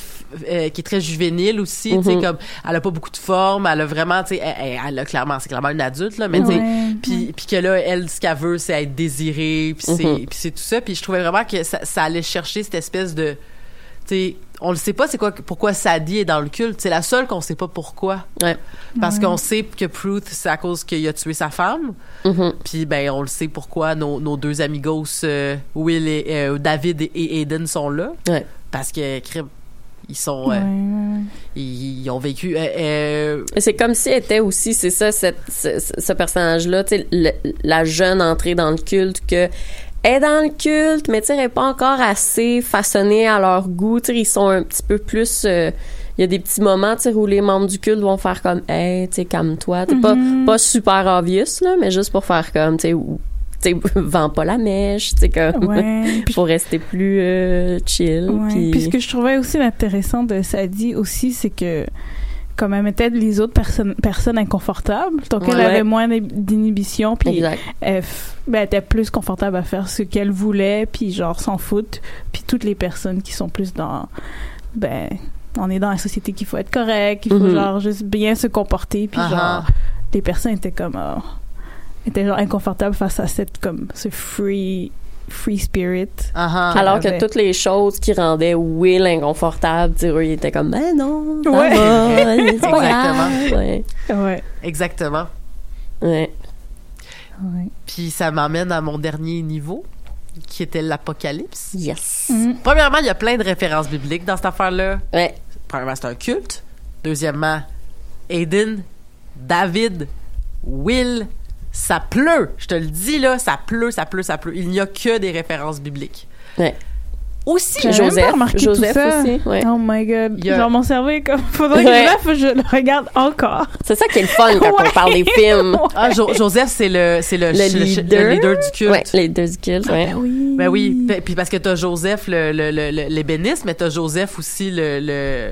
euh, qui est très juvénile aussi, tu sais Mhm. comme elle a pas beaucoup de forme, elle a vraiment, tu sais, elle, a clairement, c'est clairement une adulte là, mais tu sais, Ouais. puis puis que là elle ce qu'elle veut c'est être désirée, puis c'est puis c'est tout ça, puis je trouvais vraiment que ça, ça allait chercher cette espèce de sais, on le sait pas c'est quoi pourquoi Sadie est dans le culte, c'est la seule qu'on sait pas pourquoi. Ouais. Parce qu'on sait que Pruth, c'est à cause qu'il a tué sa femme. Mhm. Puis ben on le sait pourquoi nos, nos deux amigos euh, Will et euh, David et, et Aiden sont là Ouais. parce que crime, ils sont euh, ouais, ouais. ils, ils ont vécu euh, euh, Et C'est comme si elle était aussi, c'est ça, cette, ce, ce personnage-là, tu sais, le- la jeune entrée dans le culte, que est dans le culte, mais tu sais, elle est pas encore assez façonnée à leur goût. Tu sais, ils sont un petit peu plus, euh, il y a des petits moments, tu sais, où les membres du culte vont faire comme, hey, tu sais, calme-toi. Pas, pas super obvious, là, mais juste pour faire comme, tu sais, vends pas la mèche, tu sais, comme, Ouais. Pour rester plus euh, chill. Ouais. puis- Puis ce que je trouvais aussi intéressant de Sadie aussi, c'est que comme elle mettait les autres personnes personnes inconfortables, donc elle Ouais. avait moins d'in- d'inhibition, puis elle, ben, elle était plus confortable à faire ce qu'elle voulait, puis genre s'en foutre. Puis toutes les personnes qui sont plus dans, ben, on est dans la société qu'il faut être correct, il faut Mhm. genre juste bien se comporter, puis Ah genre les personnes étaient comme oh, étaient genre inconfortables face à cette comme ce free free spirit. Ah, ah. Alors que avait- toutes les choses qui rendaient Will inconfortable, eux, ils étaient comme, ben non, ça Ouais. va, Exactement. Ouais. Ouais. Exactement. Ouais. ouais. Puis ça m'amène à mon dernier niveau, qui était l'apocalypse. Yes. Mm. Premièrement, il y a plein de références bibliques dans cette affaire-là. Ouais. Premièrement, c'est un culte. Deuxièmement, Aiden, David, Will, ça pleut. Je te le dis là, ça pleut, ça pleut, ça pleut. Il n'y a que des références bibliques. Ouais. Aussi, Joseph, remarqué Joseph tout ça. aussi, ouais. Oh my god. A- Genre mon cerveau est comme faudrait Ouais. que je, le- je le regarde encore. C'est ça qui est le fun quand on Ouais. parle des films. ah, Jo- Joseph, c'est le, c'est le, Le le- leader. le leader du culte. Ouais, les deux kills, ouais. oui. Ben oui, P- puis parce que t'as Joseph le, le, le, le- l'ébéniste, mais t'as Joseph aussi le, le,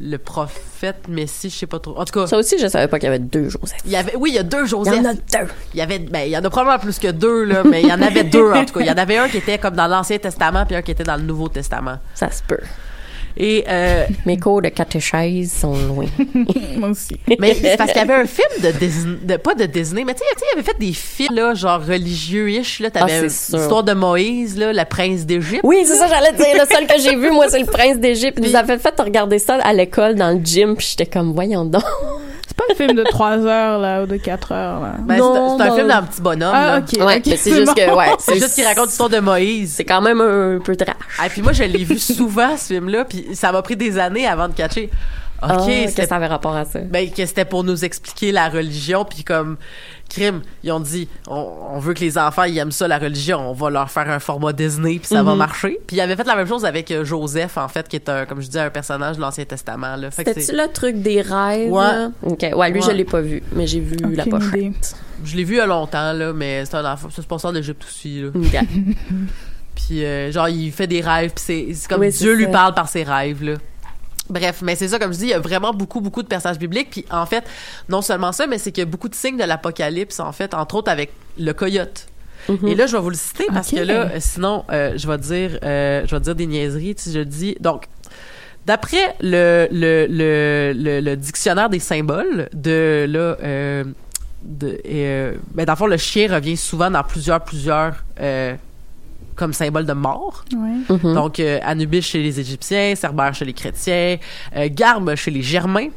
le prophète Messie, je sais pas trop. En tout cas, Ça aussi, je savais pas qu'il y avait deux Joseph. il y avait, oui, il y a deux Il Joseph. y en a deux. Il y avait, ben, il y en a probablement plus que deux, là, mais il y en avait deux, en tout cas. Il y en avait un qui était comme dans l'Ancien Testament, puis un qui était dans le Nouveau Testament. Ça se peut. Et, euh, Mes cours de catéchèse sont loin. Moi aussi. mais c'est parce qu'il y avait un film de Disney, de, pas de Disney, mais tu sais, tu sais, il avait fait des films, là, genre religieux-ish, là. T'avais Ah, l'histoire de Moïse, là, le prince d'Égypte. Oui, c'est ça, j'allais dire. Le seul que j'ai vu, moi, c'est le prince d'Égypte. Ils nous avaient fait regarder ça à l'école, dans le gym, puis j'étais comme, voyons donc. C'est pas le film de 3 heures là ou de 4 heures là. Ben, Non, c'est, c'est un non. film d'un petit bonhomme, Ah là. ok. Ouais, ok, mais c'est juste que, ouais. C'est juste qu'il raconte l'histoire de Moïse. C'est quand même un peu trash. Ah, puis moi, je l'ai vu souvent, ce film-là, puis ça m'a pris des années avant de catcher. OK, Ah, que c'était ça avait rapport à ça? ben, que c'était pour nous expliquer la religion, puis comme crime, ils ont dit on, on veut que les enfants ils aiment ça la religion, on va leur faire un format Disney puis ça va Mhm. marcher. Puis ils avaient fait la même chose avec euh, Joseph en fait qui est un comme je dis un personnage de l'Ancien Testament là. C'est- le truc des rêves? Ouais. OK. Ouais, lui, Ouais. je l'ai pas vu, mais j'ai vu la pochette. idée. je l'ai vu il y a longtemps là, mais c'est un enfant, ça se passe en Égypte aussi là. OK. Puis euh, genre il fait des rêves puis c'est c'est comme Oui, c'est Dieu lui parle par ses rêves là. Bref, mais c'est ça, comme je dis, il y a vraiment beaucoup, beaucoup de personnages bibliques. Puis en fait, non seulement ça, mais c'est qu'il y a beaucoup de signes de l'apocalypse, en fait, entre autres avec le coyote. Mhm. Et là, je vais vous le citer parce que là, euh, sinon, euh, je vais dire, euh, je vais dire des niaiseries si je dis. Donc, d'après le, le, le, le, le dictionnaire des symboles de là, euh, de, euh, ben, dans le fond, le chien revient souvent dans plusieurs, plusieurs comme symbole de mort. Ouais. Mhm. Donc, euh, Anubis chez les Égyptiens, Cerbère chez les chrétiens, euh, Garbe chez les Germains.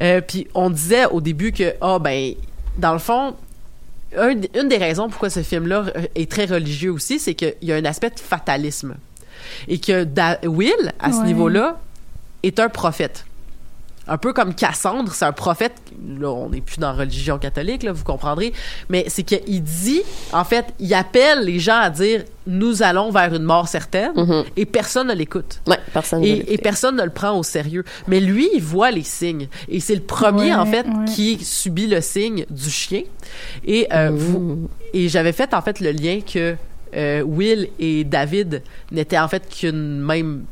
Euh, Puis on disait au début que, ah ben, dans le fond, un- une des raisons pourquoi ce film-là euh, est très religieux aussi, c'est qu'il y a un aspect de fatalisme. Et que Da- Will, à ce Ouais. niveau-là, est un prophète. Un peu comme Cassandre, c'est un prophète. Là, on n'est plus dans la religion catholique, là, vous comprendrez. Mais c'est qu'il dit, en fait, il appelle les gens à dire nous allons vers une mort certaine Mhm. et personne ne l'écoute. Ouais, personne ne Et, personne ne le prend au sérieux. Mais lui, il voit les signes. Et c'est le premier, Ouais, en fait, ouais. qui subit le signe du chien. Et, euh, vous- Mhm. et j'avais fait, en fait, le lien que euh, Will et David n'étaient, en fait, qu'une même...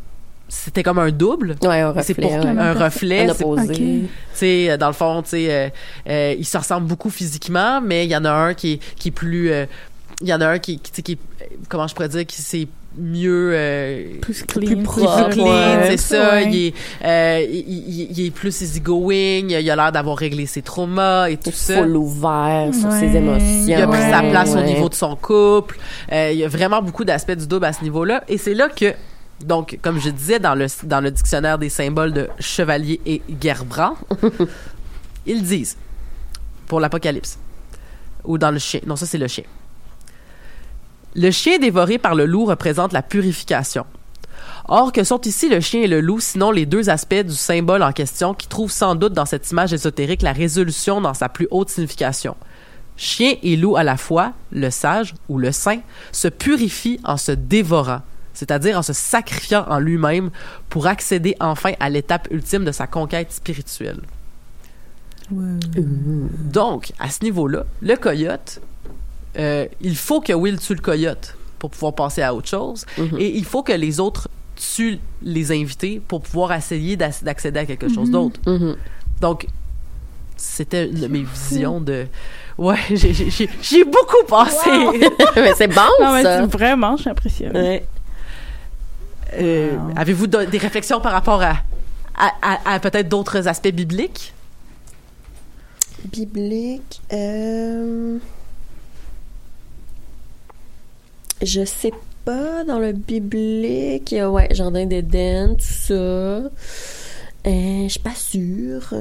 C'était comme un double. Ouais, un reflet. C'est pour ouais. un reflet. Un c'est- opposé. Ok. tu sais, euh, dans le fond, tu sais, euh, euh, ils se ressemblent beaucoup physiquement, mais il y en a un qui est, qui est plus, euh, il y en a un qui, qui, tu sais, qui comment je pourrais dire, qui c'est mieux, euh, Plus plus clean. propre, clean, ouais. c'est ça. Ouais. Il, est, euh, il, il- il est plus easygoing, il a l'air d'avoir réglé ses traumas et tout ça. Full ouvert sur Ouais. ses émotions. Il a pris sa Ouais, place au niveau de son couple. Euh, il y a vraiment beaucoup d'aspects du double à ce niveau-là. Et c'est là que, donc, comme je disais dans le, dans le dictionnaire des symboles de chevalier et Gerbrand, ils disent, pour l'Apocalypse, ou dans le chien, non, ça c'est le chien. Le chien dévoré par le loup représente la purification. Or, que sont ici le chien et le loup, sinon les deux aspects du symbole en question qui trouvent sans doute dans cette image ésotérique la résolution dans sa plus haute signification. Chien et loup à la fois, le sage ou le saint, se purifient en se dévorant. C'est-à-dire en se sacrifiant en lui-même pour accéder enfin à l'étape ultime de sa conquête spirituelle. Donc, à ce niveau-là, le coyote, euh, il faut que Will tue le coyote pour pouvoir passer à autre chose, et il faut que les autres tuent les invités pour pouvoir essayer d'ac- d'accéder à quelque chose d'autre. Mhm. Donc, c'était une de mes visions de... Ouais, j'ai- beaucoup pensé. mais c'est bon, Non, mais ça. c'est vraiment, je suis impressionnée. Ouais. Euh, Wow. Avez-vous des réflexions par rapport à, à, à- à peut-être d'autres aspects bibliques? Biblique. Euh... Je sais pas, dans le biblique, il y a, ouais, Jardin d'Éden, tout ça. Euh, je suis pas sûre.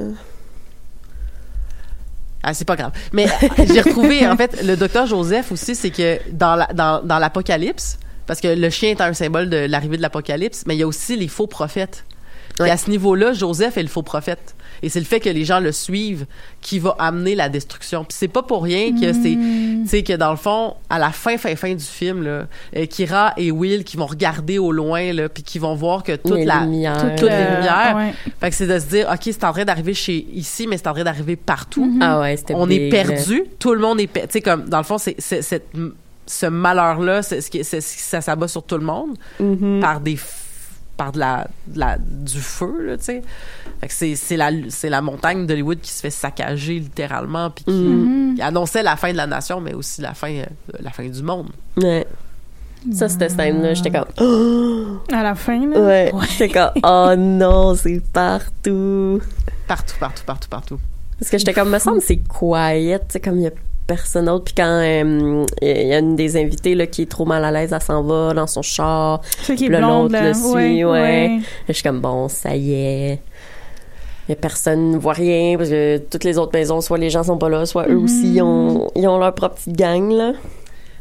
Ah, c'est pas grave. Mais j'ai retrouvé, en fait, le docteur Joseph aussi, c'est que dans la- dans, dans l'Apocalypse, parce que le chien est un symbole de l'arrivée de l'Apocalypse, mais il y a aussi les faux prophètes. Et Ouais. à ce niveau-là, Joseph est le faux prophète. Et c'est le fait que les gens le suivent qui va amener la destruction. Puis c'est pas pour rien que c'est, tu sais, que dans le fond, à la fin, fin, fin du film, là, euh, Kira et Will qui vont regarder au loin, là, puis qui vont voir que toute Les la, lumières. toutes les Euh, lumières. ouais. Fait que c'est de se dire, ok, c'est en train d'arriver chez ici, mais c'est en train d'arriver partout Ah ouais, c'était on est là. perdu, tout le monde est perdu. Tu sais, comme, dans le fond, c'est, c'est, cette- ce malheur-là, c'est ce qui, c'est, ça s'abat sur tout le monde Mhm. par des, par de la, de la- du feu, là, tu sais. Fait que c'est, c'est la, c'est la montagne d'Hollywood qui se fait saccager littéralement, puis qui, Mhm. qui annonçait la fin de la nation, mais aussi la fin, euh, la fin du monde. Ouais. Ça, cette scène-là, j'étais comme... Oh! À la fin, là? Ouais, j'étais comme... Oh non, c'est partout. Partout, partout, partout, partout. Parce que j'étais comme, me semble, c'est quiet, tu sais, comme il y a personne d'autre. Puis quand euh, il y a une des invitées là, qui est trop mal à l'aise, elle s'en va dans son char. Qui est Le blonde, l'autre là. le suit, ouais. je suis comme, bon, ça y est. Il y a personne ne voit rien parce que toutes les autres maisons, soit les gens sont pas là, soit eux aussi, ils ont, ils ont leur propre petite gang, là.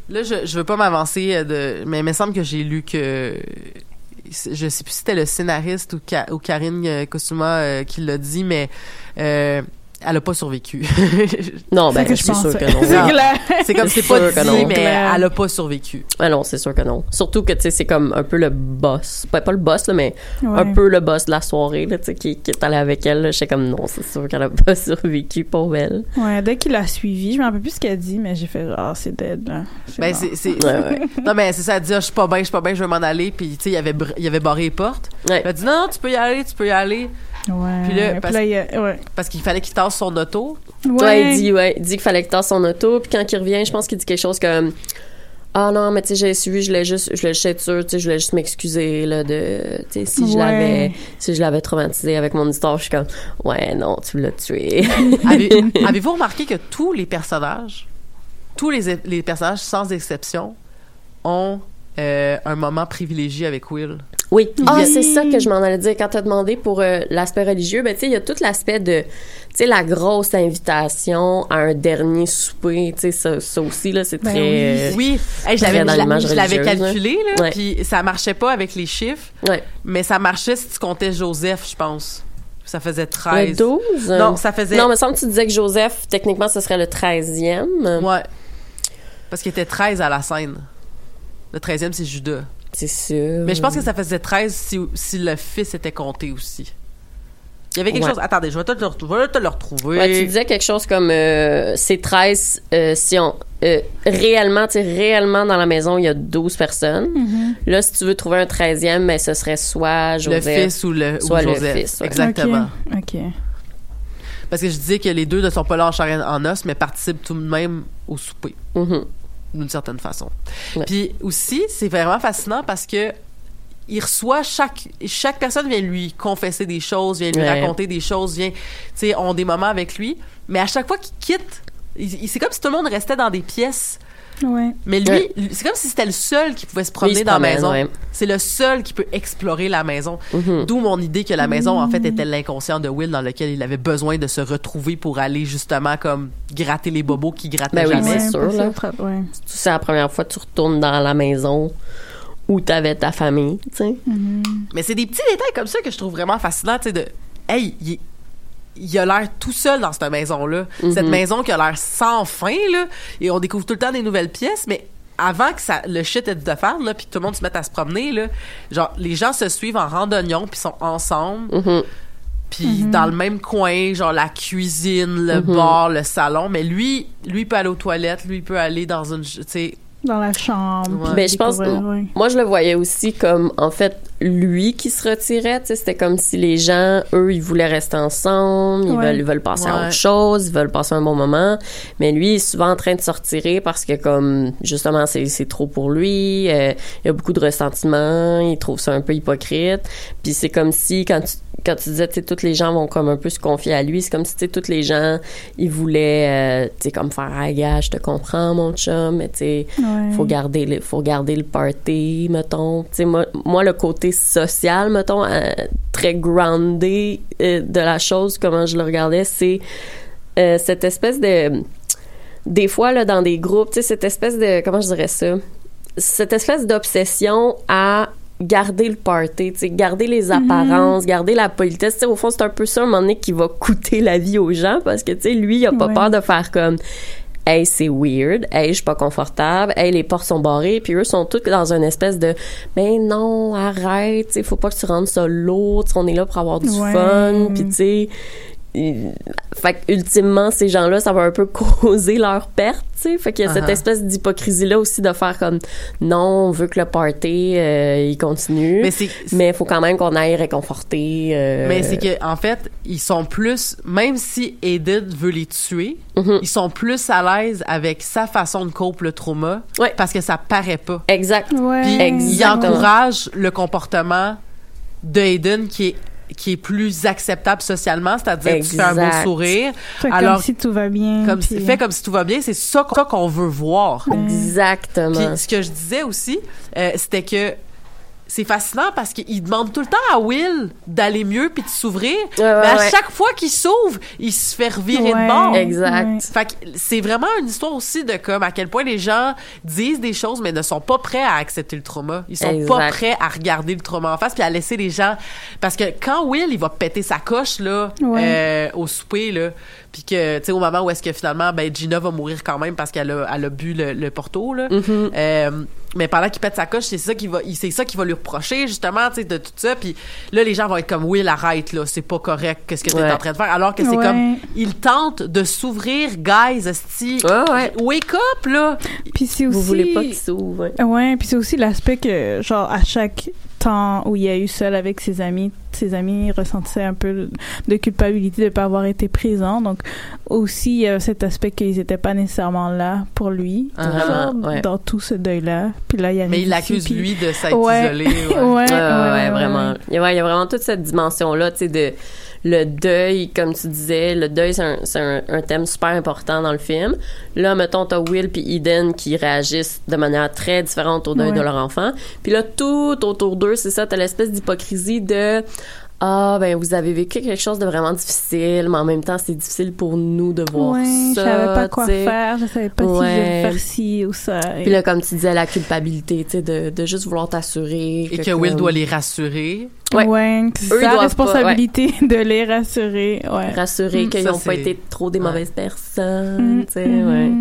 Là, je, je veux pas m'avancer, euh, de, mais il me semble que j'ai lu que je sais plus si c'était le scénariste ou, Ka- ou Karine euh, Kosuma euh, qui l'a dit, mais euh, elle a pas survécu. Non, ben, C'est que je suis sûre pensais. que non. C'est clair. c'est comme c'est C'est pas sûr que dit, non. mais elle a pas survécu. Ah non, c'est sûr que non. Surtout que, tu sais, c'est comme un peu le boss. Pas, pas le boss, là, mais Ouais. un peu le boss de la soirée, là, tu sais, qui, qui est allé avec elle. J'étais comme, non, c'est sûr qu'elle a pas survécu, pour elle. Ouais, dès qu'il l'a suivi, je me rappelle plus ce qu'elle dit, mais j'ai fait, ah, c'est dead, là. Ben mort. c'est c'est Ouais, ouais. non mais c'est ça elle dit ah, je suis pas bien, je suis pas bien, je veux m'en aller puis tu sais il avait br- il avait barré les portes. Ouais. Elle a dit non, tu peux y aller, tu peux y aller Ouais. Puis là, parce- il y a- ouais. parce qu'il fallait qu'il tasse son auto. Ouais, il dit, ouais, il dit qu'il fallait qu'il tasse son auto, puis quand il revient, je pense qu'il dit quelque chose comme Ah non, mais tu sais, j'ai suivi, je voulais juste, je juste être sûr, tu sais, je voulais juste m'excuser, là, de, tu sais, si je Ouais. l'avais, si je l'avais traumatisé avec mon histoire, je suis comme, ouais, non, tu l'as tué. Avez- Avez-vous remarqué que tous les personnages, tous les, les personnages sans exception, ont euh, un moment privilégié avec Will? Oui. Ah, c'est ça que je m'en allais dire quand t'as demandé pour euh, l'aspect religieux. Ben, tu sais, il y a tout l'aspect de, tu sais, la grosse invitation à un dernier souper. Tu sais, ça, ça aussi, là, c'est Ben très... euh, Oui, Hey, je Très l'avais dans je l'a- l'image je l'avais religieuse, calculé, là, puis ça marchait pas avec les chiffres, ouais. mais ça marchait si tu comptais Joseph, je pense. Ça faisait Le 13. 12? Non, ça faisait... Non, mais semble que tu disais que Joseph, techniquement, ce serait le 13e. Ouais. Parce qu'il était 13 à la scène. Le 13e, c'est Judas. C'est sûr. Mais je pense que ça faisait 13 si, si le fils était compté aussi. Il y avait quelque Ouais. chose... Attendez, je vais te le, retrouver- je vais te le retrouver. Ouais, tu disais quelque chose comme euh, c'est 13 euh, si on euh, réellement tu sais réellement dans la maison il y a 12 personnes. Là si tu veux trouver un 13e mais ce serait soit le Joseph fils ou le, ou soit le Joseph. fils, ouais. Exactement. Ok. Parce que je disais que les deux ne sont pas là en chair et en os, mais participent tout de même au souper, Mhm. D'une certaine façon. Ouais. Puis aussi, c'est vraiment fascinant parce que il reçoit chaque chaque personne vient lui confesser des choses, vient lui Ouais. raconter des choses, vient, tu sais, ont des moments avec lui, mais à chaque fois qu'il quitte, c'est comme si tout le monde restait dans des pièces. Ouais. Mais lui, Ouais. c'est comme si c'était le seul qui pouvait se promener se dans la maison. ouais. C'est le seul qui peut explorer la maison. Mhm. D'où mon idée que la maison, en fait, était l'inconscient de Will dans lequel il avait besoin de se retrouver pour aller justement comme gratter les bobos qui grattaient Ben oui, jamais. c'est sûr, là. C'est la première fois que tu retournes dans la maison où t'avais ta famille, tu sais. Mais c'est des petits détails comme ça que je trouve vraiment fascinants, tu sais, de hey, il, est- il a l'air tout seul dans cette maison-là. Cette Mhm. maison qui a l'air sans fin, là, et on découvre tout le temps des nouvelles pièces, mais avant que ça, le shit ait de faire, là, puis que tout le monde se mette à se promener, là, genre, les gens se suivent en randonnion, puis sont ensemble. Mhm. Puis dans le même coin, genre la cuisine, le Mhm. bar, le salon. Mais lui, lui peut aller aux toilettes, lui peut aller dans une, tu sais, Dans la chambre. Ouais. Mais je pense, ouais. moi je le voyais aussi comme en fait lui qui se retirait, tu sais, c'était comme si les gens, eux, ils voulaient rester ensemble, ils Ouais. veulent, ils veulent passer à autre chose, ils veulent passer un bon moment, mais lui il est souvent en train de se retirer parce que comme justement c'est trop pour lui, euh, il y a beaucoup de ressentiment, il trouve ça un peu hypocrite, puis c'est comme si quand tu quand tu disais, tu sais, tous les gens vont comme un peu se confier à lui, c'est comme si, tu sais, tous les gens, ils voulaient, euh, tu sais, comme faire, ah, gars, je te comprends, mon chum, mais tu sais, Ouais. faut garder le faut garder le party mettons tu sais moi, moi le côté social mettons euh, très groundé euh, de la chose comment je le regardais c'est euh, cette espèce de des fois là dans des groupes tu sais cette espèce de comment je dirais ça cette espèce d'obsession à garder le party, tu sais, garder les apparences, garder la politesse. Au fond, c'est un peu ça, un moment donné, qui va coûter la vie aux gens parce que, tu sais, lui, il a pas Ouais. peur de faire comme hey c'est weird hey je suis pas confortable hey les portes sont barrées puis eux sont tous dans une espèce de ben non arrête sais faut pas que tu rendes ça lourd on est là pour avoir du Ouais. fun puis tu sais fait que, ultimement ces gens-là ça va un peu causer leur perte tu sais fait qu'il y a cette Uh-huh. espèce d'hypocrisie là aussi de faire comme non on veut que le party euh, il continue mais c'est, mais il faut quand même qu'on aille réconforter euh, Mais c'est que en fait, ils sont plus même si Edith veut les tuer, Mhm. ils sont plus à l'aise avec sa façon de cope le trauma Ouais. parce que ça paraît pas. exact Ouais. Puis ils Exactement. encouragent le comportement de Hayden qui est qui est plus acceptable socialement, c'est-à-dire tu fais un beau sourire, Fait alors comme si tout va bien. comme puis- si, fait comme si tout va bien, c'est ça qu'on- ça qu'on veut voir. exactement Puis ce que je disais aussi, euh, c'était que c'est fascinant parce qu'il demande tout le temps à Will d'aller mieux puis de s'ouvrir, Ouais, ouais, mais à ouais. chaque fois qu'il s'ouvre, il se fait revirer Ouais. de bord. Exact. Ouais. Fait que c'est vraiment une histoire aussi de comme à quel point les gens disent des choses mais ne sont pas prêts à accepter le trauma. Ils sont Exact. pas prêts à regarder le trauma en face puis à laisser les gens parce que quand Will il va péter sa coche là Ouais. euh, au souper là puis que tu sais au moment où est-ce que finalement ben Gina va mourir quand même parce qu'elle a, elle a bu le, le porto là. Mm-hmm. Euh, mais pendant qu'il pète sa coche, c'est ça qui va, c'est ça qui va lui reprocher justement, tu sais, de tout ça. Puis là, les gens vont être comme, oui, arrête là, c'est pas correct, qu'est-ce que t'es Ouais. en train de faire, alors que c'est Ouais. comme, il tente de s'ouvrir, guys, esti, Ouais, ouais. wake up là. Puis c'est aussi. vous voulez pas qu'il s'ouvre ouais. Ouais, puis c'est aussi l'aspect que, genre, à chaque temps où il y a eu seul avec ses amis, ses amis ressentaient un peu de culpabilité de pas avoir été présents. Donc, aussi, il y a cet aspect qu'ils étaient pas nécessairement là pour lui. Vraiment, genre, ouais. Dans tout ce deuil-là. Puis là, il y a Mais il accuse lui de s'être Ouais. isolé. ouais. Ouais, ouais, Ouais, ouais, ouais, vraiment. ouais. Il y, a, ouais, il y a vraiment toute cette dimension-là, tu sais, de le deuil, comme tu disais, le deuil, c'est un, c'est un, un thème super important dans le film. Là, mettons, t'as Will puis Eden qui réagissent de manière très différente au deuil Ouais. de leur enfant. Puis là, tout autour d'eux, c'est ça, t'as l'espèce d'hypocrisie de... Ah, ben, vous avez vécu quelque chose de vraiment difficile, mais en même temps, c'est difficile pour nous de voir Ouais, ça. je savais pas quoi faire, je savais pas si je Ouais. faire ci ou ça. Puis là, comme tu disais, la culpabilité, tu sais, de, de juste vouloir t'assurer. Et que Will comme- doit les rassurer. Ouais. Ouais, que c'est Eux, ils sa responsabilité de les rassurer. Ouais. rassurer Mm. qu'ils n'ont pas été trop des Ouais. mauvaises personnes, Mm, tu sais, ouais.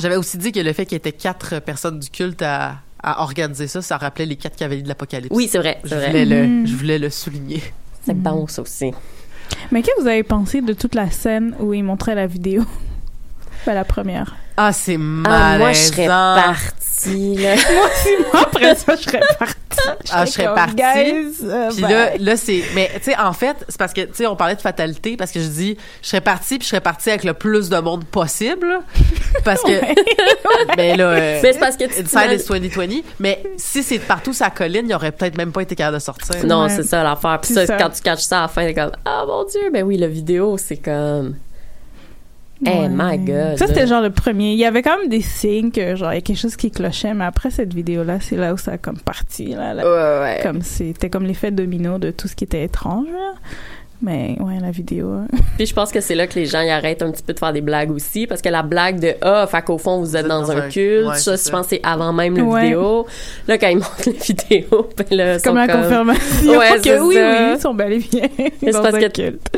J'avais aussi dit que le fait qu'il y était quatre personnes du culte à, à organiser ça, ça rappelait les quatre cavaliers de l'Apocalypse. Oui, c'est vrai, Je vrai. voulais, le, Mhm. je voulais le souligner. C'est bon, ça aussi. Mais qu'est-ce que vous avez pensé de toute la scène où il montrait la vidéo? Ben, la première. Ah, c'est Ah, malaisant. moi, je serais partie, là. Moi aussi, moi, après ça, je serais partie. Ah, je serais partie. Guys, euh, Puis ben, là, là c'est. Mais tu sais, en fait, c'est parce que tu sais, on parlait de fatalité parce que je dis, je serais partie puis je serais partie avec le plus de monde possible, parce que. ben là. euh, Mais c'est parce que tu Inside is t'imagines- 2020. Mais si c'est partout sa colline, il aurait peut-être même pas été capable de sortir. Non, Ouais. c'est ça l'affaire. Puis ça, ça. quand tu catches ça à la fin, t'es comme, ah mon Dieu, ben oui, la vidéo, c'est comme. Hey, ouais. my God. Ça, c'était genre le premier. Il y avait quand même des signes que, genre, il y a quelque chose qui clochait, mais après cette vidéo-là, c'est là où ça a comme parti, là. là. Ouais, ouais. Comme c'était comme l'effet domino de tout ce qui était étrange, là. Mais, ouais, la vidéo. hein. Puis je pense que c'est là que les gens ils arrêtent un petit peu de faire des blagues aussi, parce que la blague de ah, fait qu'au fond vous êtes dans, un culte, ouais, ça, je pense que c'est avant même la Ouais. vidéo. Là, quand ils montrent la vidéo, ben là, ils Comme sont la confirmation? Ouais, que oui, ça. oui, ils sont bel et bien c'est dans parce un que- culte.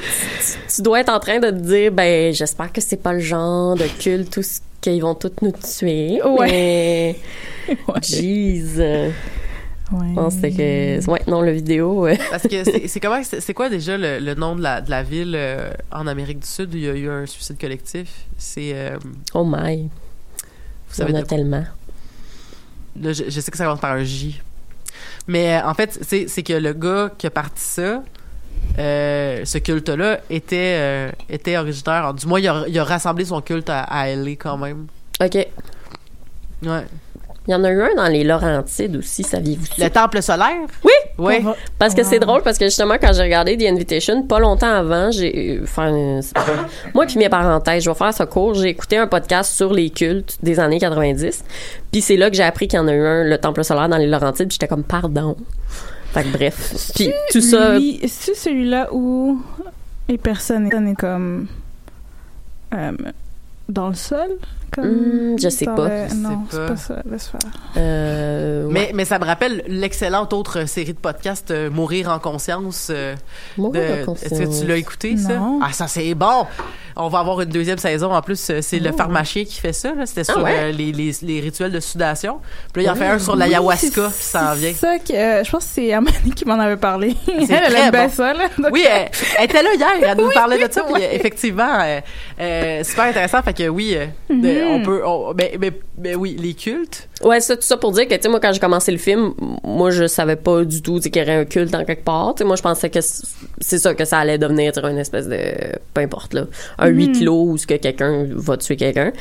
tu dois être en train de te dire ben j'espère que c'est pas le genre de culte tout qu'ils vont tous nous tuer. Ouais. Mais... Ouais. Jeez. Ouais. Je pense que... Ouais, non, le vidéo... euh, Parce que c'est comment c'est quoi déjà le, le nom de la, de la ville euh, en Amérique du Sud où il y a eu un suicide collectif? C'est euh, Oh my. vous Il y savez en a de- tellement. là, je, je sais que ça commence par un J. Mais euh, en fait, c'est c'est que le gars qui a parti ça, euh, ce culte-là, était, euh, était originaire. Du moins, il a, il a rassemblé son culte à, à LA quand même. OK. Ouais. Il y en a eu un dans les Laurentides aussi, saviez-vous ça? Le temple solaire? Oui! Oui. Parce que c'est drôle, parce que justement, quand j'ai regardé The Invitation, pas longtemps avant, j'ai fait un- Moi puis mes parenthèses, je vais faire ce cours, j'ai écouté un podcast sur les cultes des années 90, puis c'est là que j'ai appris qu'il y en a eu un, le Temple solaire dans les Laurentides, puis j'étais comme, pardon. Fait que bref. Puis tout ça... C'est celui-là où les personnes sont comme euh, dans le sol? Comme Hmm, je sais pas. le- Je Non, sais c'est pas. pas ça. Euh, ouais. Mais, mais ça me rappelle l'excellente autre série de podcasts euh, Mourir en conscience. euh, Mourir de- en conscience. Est-ce que tu l'as écouté, ça? Ah, ça, c'est bon! On va avoir une deuxième saison. En plus, euh, c'est le Oh. pharmacien qui fait ça. là. C'était Ah sur ouais? euh, les, les, les rituels de sudation. Puis là, il en fait un sur l'ayahuasca Oui, qui s'en vient. C'est ça que euh, je pense que c'est Amani qui m'en avait parlé. elle, elle aime bien bon. ça là. Donc, Oui, elle, elle était là hier, elle nous Oui, parlait de ça, puis effectivement, euh, euh, super intéressant. Fait que oui, euh, on peut, on- mais, mais, mais oui, les cultes. Ouais, ça, tout ça pour dire que, tu sais, moi, quand j'ai commencé le film, moi, je savais pas du tout, qu'il y aurait un culte en quelque part. Tu sais, moi, je pensais que c'est ça, que ça allait devenir, une espèce de, peu importe, là, un huis clos où ce que quelqu'un va tuer quelqu'un.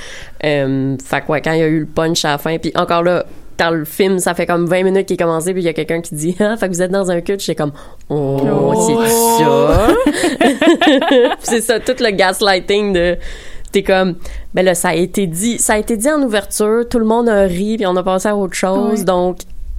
Euh, fait que, ouais, quand il y a eu le punch à la fin, puis encore là, dans le film, ça fait comme 20 minutes qu'il est commencé, puis il y a quelqu'un qui dit, ah, fait que vous êtes dans un culte, j'étais comme, oh, Oh. c'est ça? c'est ça, tout le gaslighting de, t'es comme ben là ça a été dit ça a été dit en ouverture tout le monde a ri puis on a passé à autre chose. Donc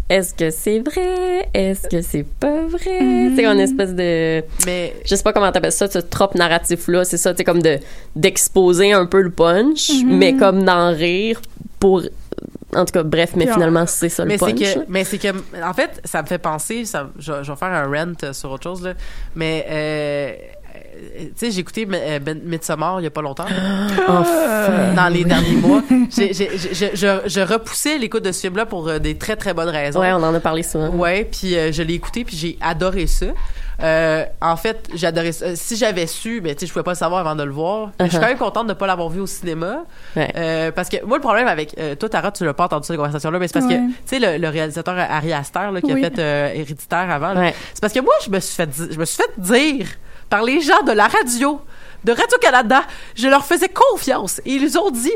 est-ce que c'est vrai? Est-ce que c'est pas vrai? Mhm. c'est une espèce de Mais je sais pas comment t'appelles ça ce trop narratif là c'est ça c'est comme de d'exposer un peu le punch Mhm. mais comme d'en rire pour en tout cas bref mais finalement c'est ça le mais c'est punch. que mais c'est que en fait ça me fait penser ça je, je vais faire un rant sur autre chose là mais euh, tu sais j'ai écouté euh, Ben- Midsommar il y a pas longtemps Enfin. dans les derniers mois J'ai- j'ai- je, je, je repoussais l'écoute de ce film là pour euh, des très très bonnes raisons ouais on en a parlé souvent Ouais, puis euh, je l'ai écouté, puis j'ai adoré ça. Euh, en fait, j'ai adoré ça. Euh, Si j'avais su, mais tu sais, je pouvais pas le savoir avant de le voir. Je suis Uh-huh. quand même contente de pas l'avoir vu au cinéma. Ouais. Euh, parce que moi, le problème avec... euh, toi, Tara, tu l'as pas entendu cette conversation-là, mais c'est parce Ouais. que, tu sais, le, le réalisateur Ari Aster, là, qui Oui. a fait euh, Héréditaire avant, là, Ouais. c'est parce que moi, je me suis fait, di- je me suis fait dire par les gens de la radio, de Radio-Canada, je leur faisais confiance. Et ils ont dit,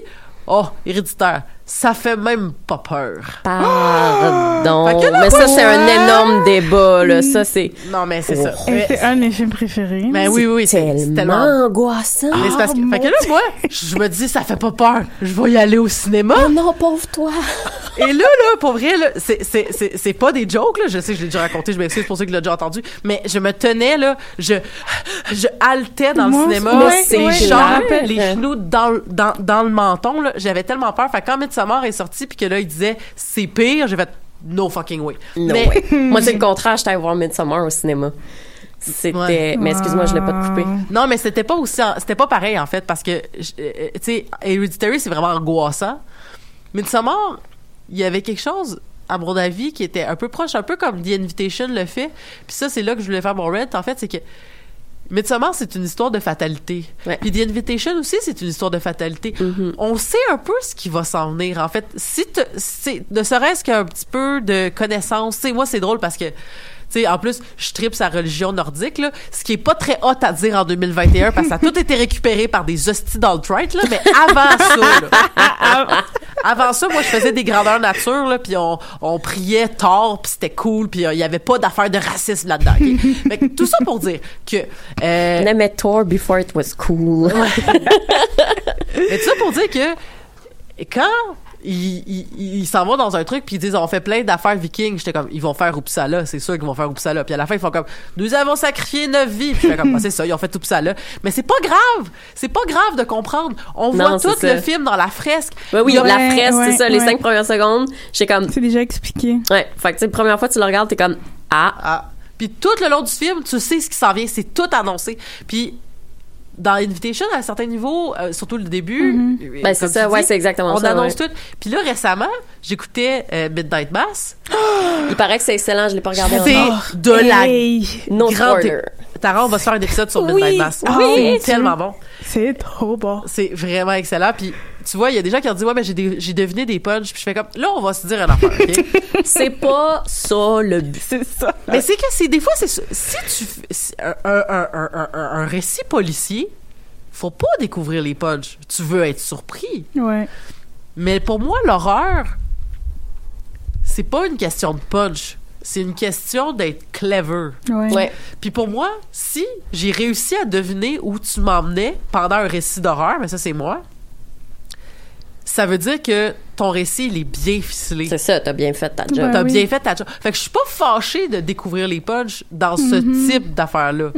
oh, Héréditaire, ça fait même pas peur. pardon mais ça c'est un énorme débat là ça c'est Non, mais c'est Oh. ça. C'est un de mes films préférés. Mais oui, oui, c'est c'est tellement tellement. angoissant Mais c'est parce que, Ah, fait que là, moi, je me dis, ça fait pas peur. Je vais y aller au cinéma. oh non pauvre toi Et là, là, pour vrai, là, c'est, c'est, c'est, c'est pas des jokes, là. Je sais que je l'ai déjà raconté, je m'excuse pour ceux qui l'ont déjà entendu. Mais je me tenais, là, je, je haltais dans Moi, le cinéma. les jambes, les genoux dans, le- dans, dans le menton, là. J'avais tellement peur. Fait que Midsommar est sorti puis que là, il disait, c'est pire, j'ai fait, no fucking way. Non, Mais-. Moi, c'est le contraire. J'étais allée voir Midsommar au cinéma. C'était... Ouais. Mais excuse-moi, je l'ai pas coupé. Non, mais c'était pas aussi, c'était pas pareil en fait parce que, je- euh, tu sais, Hereditary c'est vraiment angoissant. Midsommar, il y avait quelque chose à mon avis qui était un peu proche, un peu comme The Invitation le fait. Puis ça, c'est là que je voulais faire mon rant. En fait, c'est que Midsommar, c'est une histoire de fatalité. Ouais. Puis The Invitation aussi, c'est une histoire de fatalité. Mhm. On sait un peu ce qui va s'en venir. En fait, si ne serait-ce qu'un petit peu de connaissance. Tu sais, moi, c'est drôle parce que tu sais, en plus, je tripe sa religion nordique, là, ce qui est pas très hot à dire en 2021 parce que ça a tout été récupéré par des hosties d'alt-right, là, mais avant ça, là, avant ça, moi, je faisais des grandeurs nature, là, puis on, on priait tard, puis c'était cool, puis euh, il y avait pas d'affaire de racisme là-dedans. ok? Fait que tout ça pour dire que... euh, On aimait Thor before it was cool. mais tout ça pour dire que quand ils ils- ils s'en vont dans un truc puis ils disent on fait plein d'affaires vikings j'étais comme ils vont faire Uppsala c'est sûr qu'ils vont faire Uppsala puis à la fin ils font comme nous avons sacrifié neuf vies puis j'étais comme Ah, c'est ça ils ont fait Uppsala mais c'est pas grave c'est pas grave de comprendre on voit tout le film dans la fresque Ouais, oui, Il y a- la Ouais, fraise, ouais, c'est ça, les cinq premières secondes. J'étais comme, C'est déjà expliqué. ouais. Fait que, tu sais, première fois que tu le regardes, t'es comme, ah. Ah. Puis tout le long du film, tu sais ce qui s'en vient, c'est tout annoncé. Puis dans Invitation, à un certain niveau, euh, surtout le début. euh, Ben, c'est ça, ouais, c'est exactement on ça, annonce ouais. tout. Puis là, récemment, j'écoutais euh, Midnight Mass. Il paraît que c'est excellent, je l'ai pas regardé C'est encore. de la Hey, No grande... Tara, on va se faire un épisode sur Oui. Midnight Mass. Ah c'est oui, tellement bon. c'est trop bon. C'est vraiment excellent. Puis, tu vois, il y a des gens qui ont dit, ouais, mais j'ai deviné des punchs. Puis je fais comme, là, on va se dire un affaire, OK? C'est pas ça le but. C'est ça. Mais c'est que c'est des fois c'est ça. si tu un, un, un, un, un- un récit policier, faut pas découvrir les punchs. Tu veux être surpris. Ouais. Mais pour moi l'horreur c'est pas une question de punch, c'est une question d'être clever. Ouais. Ouais. Puis pour moi, si j'ai réussi à deviner où tu m'emmenais pendant un récit d'horreur, mais ça c'est moi. Ça veut dire que ton récit il est bien ficelé. C'est ça, t'as bien fait ta job. Ben T'as oui. bien fait ta job. Fait que je suis pas fâchée de découvrir les punchs dans ce Mm-hmm. type d'affaires-là.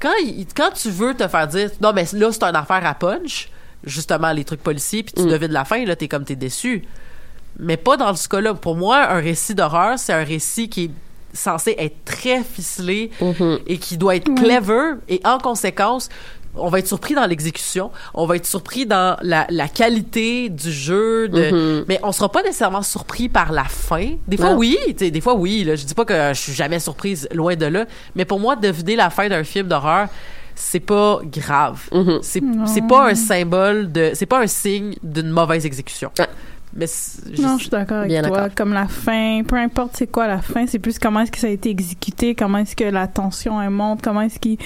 Quand, il- quand tu veux te faire dire, non, mais là, c'est une affaire à punch, justement, les trucs policiers, puis tu Mm. devines la fin, là, t'es comme, t'es déçu. Mais pas dans ce cas-là. Pour moi, un récit d'horreur, c'est un récit qui est censé être très ficelé Mm-hmm. et qui doit être clever. Et en conséquence, on va être surpris dans l'exécution, on va être surpris dans la, la qualité du jeu, de, Mm-hmm. mais on sera pas nécessairement surpris par la fin. Des fois, oui, des fois, oui. Là, je dis pas que je suis jamais surprise, loin de là. Mais pour moi, deviner la fin d'un film d'horreur, c'est pas grave. Mm-hmm. C'est c'est pas un symbole de, c'est pas un signe d'une mauvaise exécution. Ouais. Mais Non, je- je suis d'accord avec toi. Comme la fin, peu importe c'est quoi la fin, c'est plus comment est-ce que ça a été exécuté, comment est-ce que la tension elle monte, comment est-ce qu'il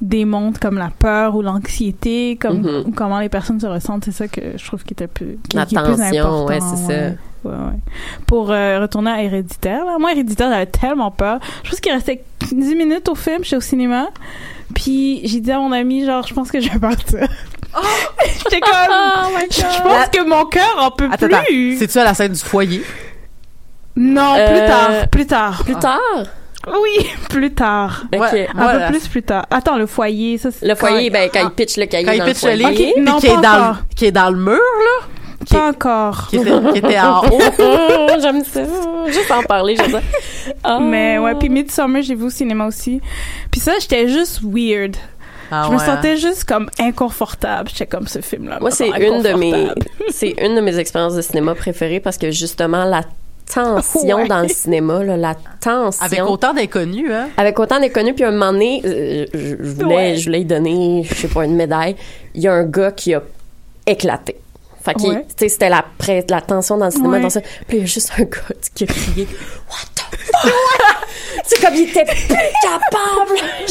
démontre comme la peur ou l'anxiété, comme Mhm. ou comment les personnes se ressentent. C'est ça que je trouve qui était plus, qui, La qui est plus tension, important. ouais, c'est ça. ouais. Ouais, ouais. Pour euh, retourner à Héréditaire, là. moi Héréditaire j'avais tellement peur. Je pense qu'il restait 10 minutes au film, j'étais au cinéma. Puis j'ai dit à mon ami genre je pense que je vais partir. J'étais comme Oh je pense que mon cœur en peut Attends, attends. plus. C'est-tu à la scène du foyer? Non, Euh, plus tard, plus tard. Plus tard? Oui, plus tard. Ok. Ouais. Un Voilà. peu plus plus tard. Attends, le foyer, ça c'est Le foyer, quand- ben, quand il pitch le cahier Quand il pitch le foyer. Non, qui est, dans, qui est dans le mur, là, qui, Pas encore. qui était, qui était en haut. Oh, J'aime ça. Juste en parler, j'aime ça. Oh. Mais ouais, puis Midsummer, j'ai vu au cinéma aussi. Puis ça, j'étais juste weird. Ah je me sentais juste comme inconfortable. J'étais comme ce film-là. Moi, c'est une de mes, c'est une de mes expériences de cinéma préférées parce que justement, la tension Ouais. dans le cinéma, là, la tension. Avec autant d'inconnus, hein? Avec autant d'inconnus, puis un moment donné, euh, je, je voulais, Ouais. je voulais lui donner, je sais pas, une médaille. Il y a un gars qui a éclaté. Fait que, Ouais. tu sais, c'était la, la tension dans le cinéma. Ouais. Dans ça. Puis il y a juste un gars qui a crié « What the fuck? » C'est comme il était plus capable.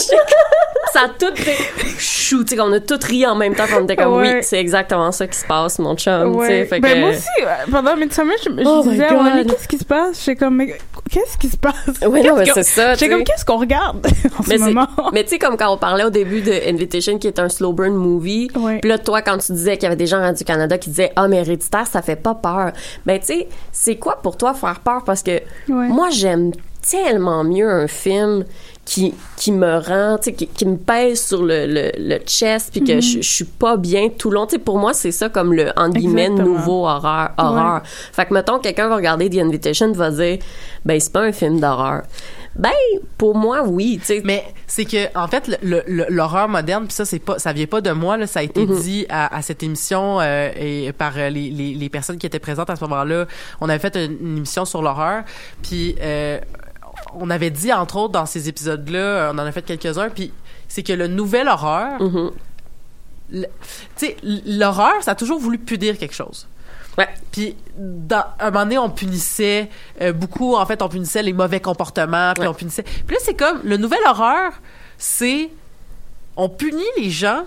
Ça a tout fait chou, tu sais, on a tout ri en même temps. On était comme Ouais. oui, c'est exactement ça qui se passe, mon chum. tu sais. Ouais. Fait Ben, que- moi aussi, ouais. pendant Midsummer, je, je Oh disais à mon ami, God. qu'est-ce qui se passe? J'étais comme, mais qu'est-ce qui se passe? Ouais, non, mais Qu'est-ce c'est ça. tu J'étais sais. comme, qu'est-ce qu'on regarde en Mais ce moment? Mais tu sais, comme quand on parlait au début de Invitation, qui est un slow burn movie, Ouais. puis là, toi, quand tu disais qu'il y avait des gens à Radio-Canada qui disaient « Ah, mais Héréditaire, ça fait pas peur. » Ben, tu sais, c'est quoi pour toi faire peur? Parce que Ouais. Moi, j'aime tellement mieux un film qui, qui me rend, tu sais, qui, qui me pèse sur le, le, le chest, puis que Mhm. je, je suis pas bien tout le long. Tu sais, pour moi, c'est ça comme le, en guillemets, nouveau horreur. horreur. Fait que, mettons, quelqu'un va regarder The Invitation, va dire « Ben, c'est pas un film d'horreur. » Ben, pour moi, oui. Mais c'est que en fait l'horreur moderne puis ça c'est pas ça vient pas de moi là ça a été Mhm. dit à, à cette émission euh, et par euh, les, les, les personnes qui étaient présentes à ce moment-là on avait fait une, une émission sur l'horreur puis euh, on avait dit entre autres dans ces épisodes là on en a fait quelques-uns puis c'est que le nouvel horreur Mhm. le- tu sais l'horreur ça a toujours voulu punir quelque chose Ouais. puis, dans, un moment donné, on punissait euh, beaucoup. En fait, on punissait les mauvais comportements. Puis Ouais. on punissait. Puis là, c'est comme le nouvel horreur, c'est on punit les gens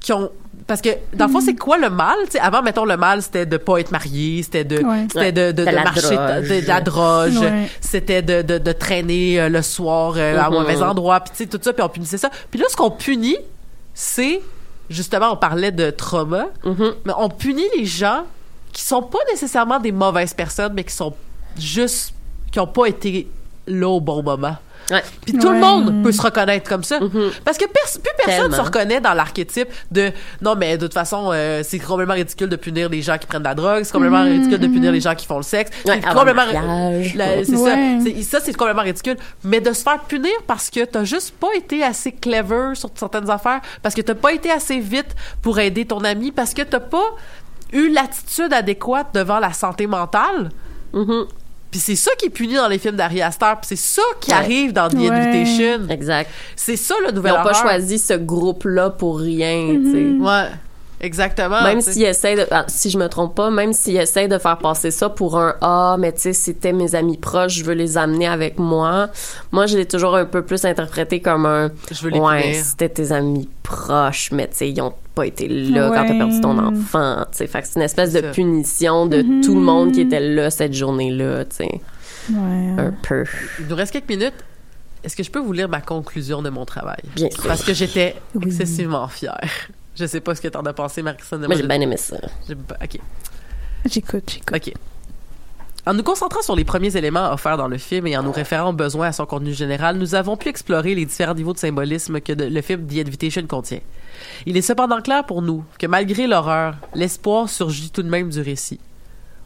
qui ont parce que dans le fond, c'est quoi le mal? Tu sais, avant, mettons le mal, c'était de pas être marié, c'était de Ouais. c'était Ouais. de, de, De de la marcher de, de la droge, Ouais. c'était de, de, de traîner euh, le soir euh, à Mhm. mauvais endroit. Puis tu sais tout ça, puis on punissait ça. Puis là, ce qu'on punit, c'est justement, on parlait de trauma, Mhm. mais on punit les gens qui sont pas nécessairement des mauvaises personnes, mais qui sont juste qui ont pas été là au bon moment. Ouais. Puis tout le monde peut se reconnaître comme ça. Mhm. Parce que pers- plus personne Tellement. se reconnaît dans l'archétype de non mais de toute façon euh, c'est complètement ridicule de punir les gens qui prennent de la drogue, c'est complètement Mhm, ridicule de punir les gens qui font le sexe. Ouais, c'est complètement c'est Ouais. ça. C'est- Ça c'est complètement ridicule, mais de se faire punir parce que t'as juste pas été assez clever sur certaines affaires, parce que t'as pas été assez vite pour aider ton ami, parce que t'as pas eu l'attitude adéquate devant la santé mentale. Mhm. Puis c'est ça qui est puni dans les films d'Ari Aster, puis c'est ça qui Ouais. arrive dans The Ouais. Invitation. Exact. C'est ça le Ils nouvel n'ont pas choisi ce groupe-là pour rien, tu sais. Ouais. Exactement. Même s'ils essayent de, ah, si je me trompe pas, même s'ils essayent de faire passer ça pour un ah, mais tu sais, c'était mes amis proches, je veux les amener avec moi. Moi, je l'ai toujours un peu plus interprété comme un Je veux les ouais, c'était tes amis proches, mais tu sais, ils ont pas été là quand t'as Ouais. perdu ton enfant. Fait que c'est une espèce de punition de tout le monde qui était là cette journée-là, tu sais. Ouais. Un peu. Il nous reste quelques minutes. Est-ce que je peux vous lire ma conclusion de mon travail? Bien sûr. Parce que j'étais Oui. excessivement fière. Je sais pas ce que t'en as pensé, Marie-Christine. Moi, j'ai bien aimé ça. j'ai- OK. J'écoute, j'écoute. OK. En nous concentrant sur les premiers éléments offerts dans le film et en nous référant au besoin à son contenu général, nous avons pu explorer les différents niveaux de symbolisme que de- le film The Invitation contient. Il est cependant clair pour nous que malgré l'horreur, l'espoir surgit tout de même du récit.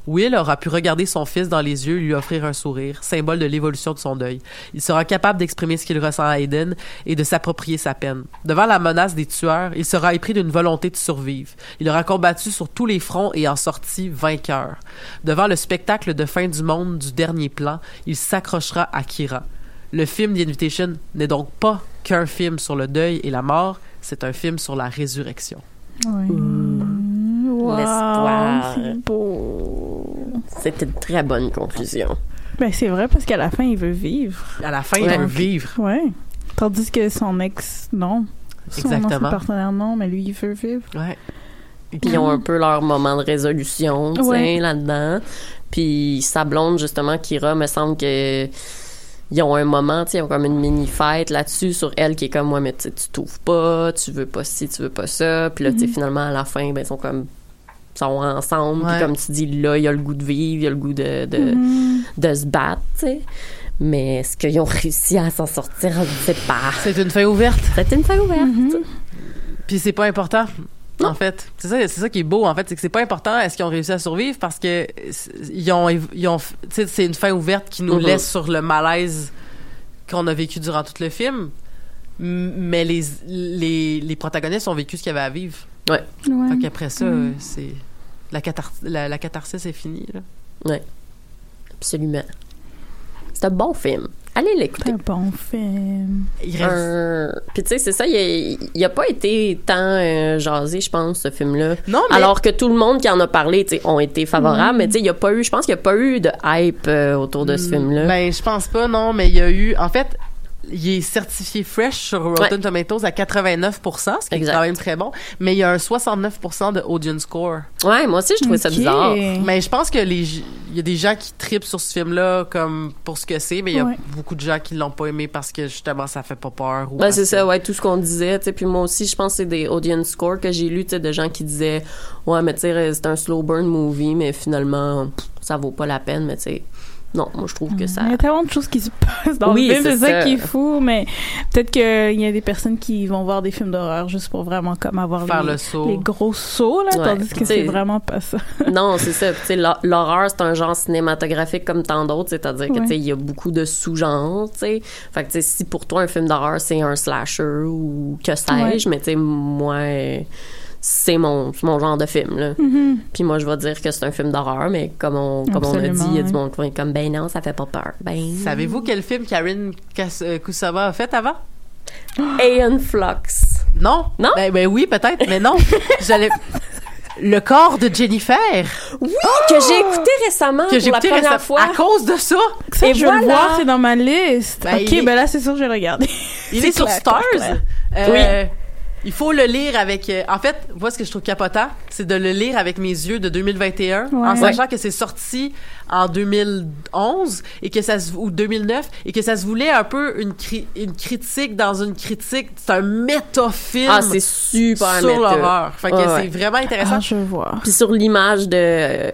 Will aura pu regarder son fils dans les yeux et lui offrir un sourire, symbole de l'évolution de son deuil. Il sera capable d'exprimer ce qu'il ressent à Aiden et de s'approprier sa peine. Devant la menace des tueurs, il sera épris d'une volonté de survivre. Il aura combattu sur tous les fronts et en sorti vainqueur. Devant le spectacle de fin du monde du dernier plan, il s'accrochera à Kira. Le film The Invitation n'est donc pas qu'un film sur le deuil et la mort, c'est un film sur la résurrection. Ouais. Wow, L'espoir. C'est beau. C'était une très bonne conclusion. Ben, c'est vrai parce qu'à la fin, il veut vivre. À la fin, Ouais. il veut vivre. Ouais. Tandis que son ex, non. Son Exactement. ancien partenaire, non, mais lui, il veut vivre. Ouais. Puis ils ont un peu leur moment de résolution, tu sais, Ouais. là-dedans. Puis sa blonde, justement, Kira, me semble que ils ont un moment, ils ont comme une mini fête là-dessus sur elle qui est comme moi, mais tu t'ouvres pas, tu veux pas ci, tu veux pas ça. Puis là, sais, finalement, à la fin, ben, ils sont comme ils sont ensemble. Puis comme tu dis, là, il y a le goût de vivre, il y a le goût de, de, Mhm. de se battre, tu sais. Mais est-ce qu'ils ont réussi à s'en sortir? Je ne sais pas. C'est une fin ouverte. C'était une fin ouverte. Mhm. Puis c'est pas important. En fait, c'est ça, c'est ça qui est beau. En fait, c'est que c'est pas important. Est-ce qu'ils ont réussi à survivre parce que c'est- ils ont, ils ont, c'est une fin ouverte qui nous Mhm. laisse sur le malaise qu'on a vécu durant tout le film. Mais les, les, les protagonistes ont vécu ce qu'il y avait à vivre. Ouais. Ouais. Fait qu'après ça, euh, c'est la, cathar la, la catharsis est finie. Là. Ouais. Absolument. C'est un bon film. Allez l'écouter. C'est un bon film. Il reste, Puis tu sais, c'est ça, il a, il a pas été tant euh, jasé, je pense, ce film-là. Non, mais- Alors que tout le monde qui en a parlé, tu sais, ont été favorables, Mm. mais tu sais, il y a pas eu, je pense qu'il y a pas eu de hype euh, autour de ce film-là. Ben, je pense pas, non, mais il y a eu. En fait, il est certifié fresh sur Rotten Ouais. Tomatoes à 89 ce qui Exact. est quand même très bon. Mais il y a un 69 de audience score. ouais, moi aussi, je trouvais ça bizarre. Mais je pense que les il y a des gens qui tripent sur ce film-là comme pour ce que c'est, mais il y a Ouais. beaucoup de gens qui l'ont pas aimé parce que justement ça fait pas peur. ou Ben, c'est ça, ouais, tout ce qu'on disait, tu puis moi aussi, je pense que c'est des audience scores que j'ai lu, tu sais, de gens qui disaient, ouais, mais tu sais, c'est un slow burn movie, mais finalement, pff, ça vaut pas la peine, mais tu sais, non, moi, je trouve que ça... Il y a tellement de choses qui se passent dans Oui, le film, c'est c'est ça, ça. qui est fou, mais peut-être qu'il y a des personnes qui vont voir des films d'horreur juste pour vraiment comme avoir Faire les, le saut. les gros sauts, là, Ouais, tandis que c'est vraiment pas ça. Non, c'est ça. Tu sais, l'hor- l'horreur, c'est un genre cinématographique comme tant d'autres, c'est-à-dire que Ouais. tu sais, il y a beaucoup de sous-genres, tu sais. Fait que tu sais, si pour toi un film d'horreur c'est un slasher ou que sais-je, mais tu sais, moi, euh, c'est mon, mon genre de film là. Mhm. Puis moi, je vais dire que c'est un film d'horreur, mais comme on, comme on a dit, il y a du monde qui comme ben non, ça fait pas peur. Ben. Savez-vous quel film Karine euh, Kusama a fait avant? Aeon Flux. Non? Non? Ben, ben oui, peut-être, mais non. J'allais. Le corps de Jennifer Oui, que j'ai écouté récemment que j'ai pour la écouté première récemment- fois. à cause de ça. Ça, Et je veux le voilà. voir, c'est dans ma liste. Ben, ok, est- ben là, c'est sûr que je vais le regarder. Il C'est est sur clair, Stars. clair, Euh, Il faut le lire avec. euh, en fait, moi, ce que je trouve capotant, c'est de le lire avec mes yeux de 2021, en Ouais. sachant que c'est sorti en 2011 et que ça se, ou 2009 et que ça se voulait un peu une, cri- une critique dans une critique. C'est un métafilm Ah, c'est super sur l'horreur. Fait que Ouais, c'est ouais. vraiment intéressant. Ah, je veux voir. Puis sur l'image de,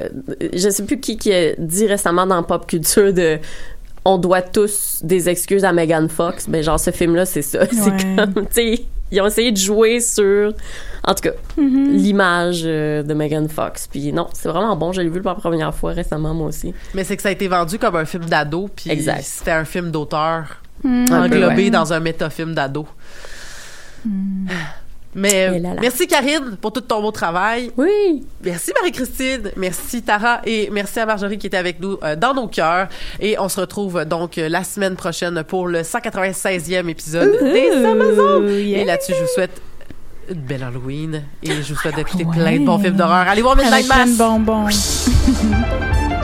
je sais plus qui qui a dit récemment dans pop culture de on doit tous des excuses à Megan Fox. Ben, genre, ce film-là, c'est ça. C'est comme, tu sais, ils ont essayé de jouer sur, en tout cas, Mhm. l'image euh, de Megan Fox. Puis non, c'est vraiment bon. Je l'ai vu pour la première fois récemment, moi aussi. Mais c'est que ça a été vendu comme un film d'ado, puis Exact. c'était un film d'auteur. Un peu, englobé ouais. dans un métafilm d'ado. Mais là là. merci Karine pour tout ton beau travail. Oui. Merci Marie-Christine, merci Tara et merci à Marjorie qui était avec nous euh, dans nos cœurs. Et on se retrouve donc euh, la semaine prochaine pour le 196e épisode des Amazones. yeah. Et là-dessus, je vous souhaite une belle Halloween et je vous souhaite d'écouter Ouais. plein de bons films d'horreur. Allez voir Midnight Avec plein de Mass! bonbons.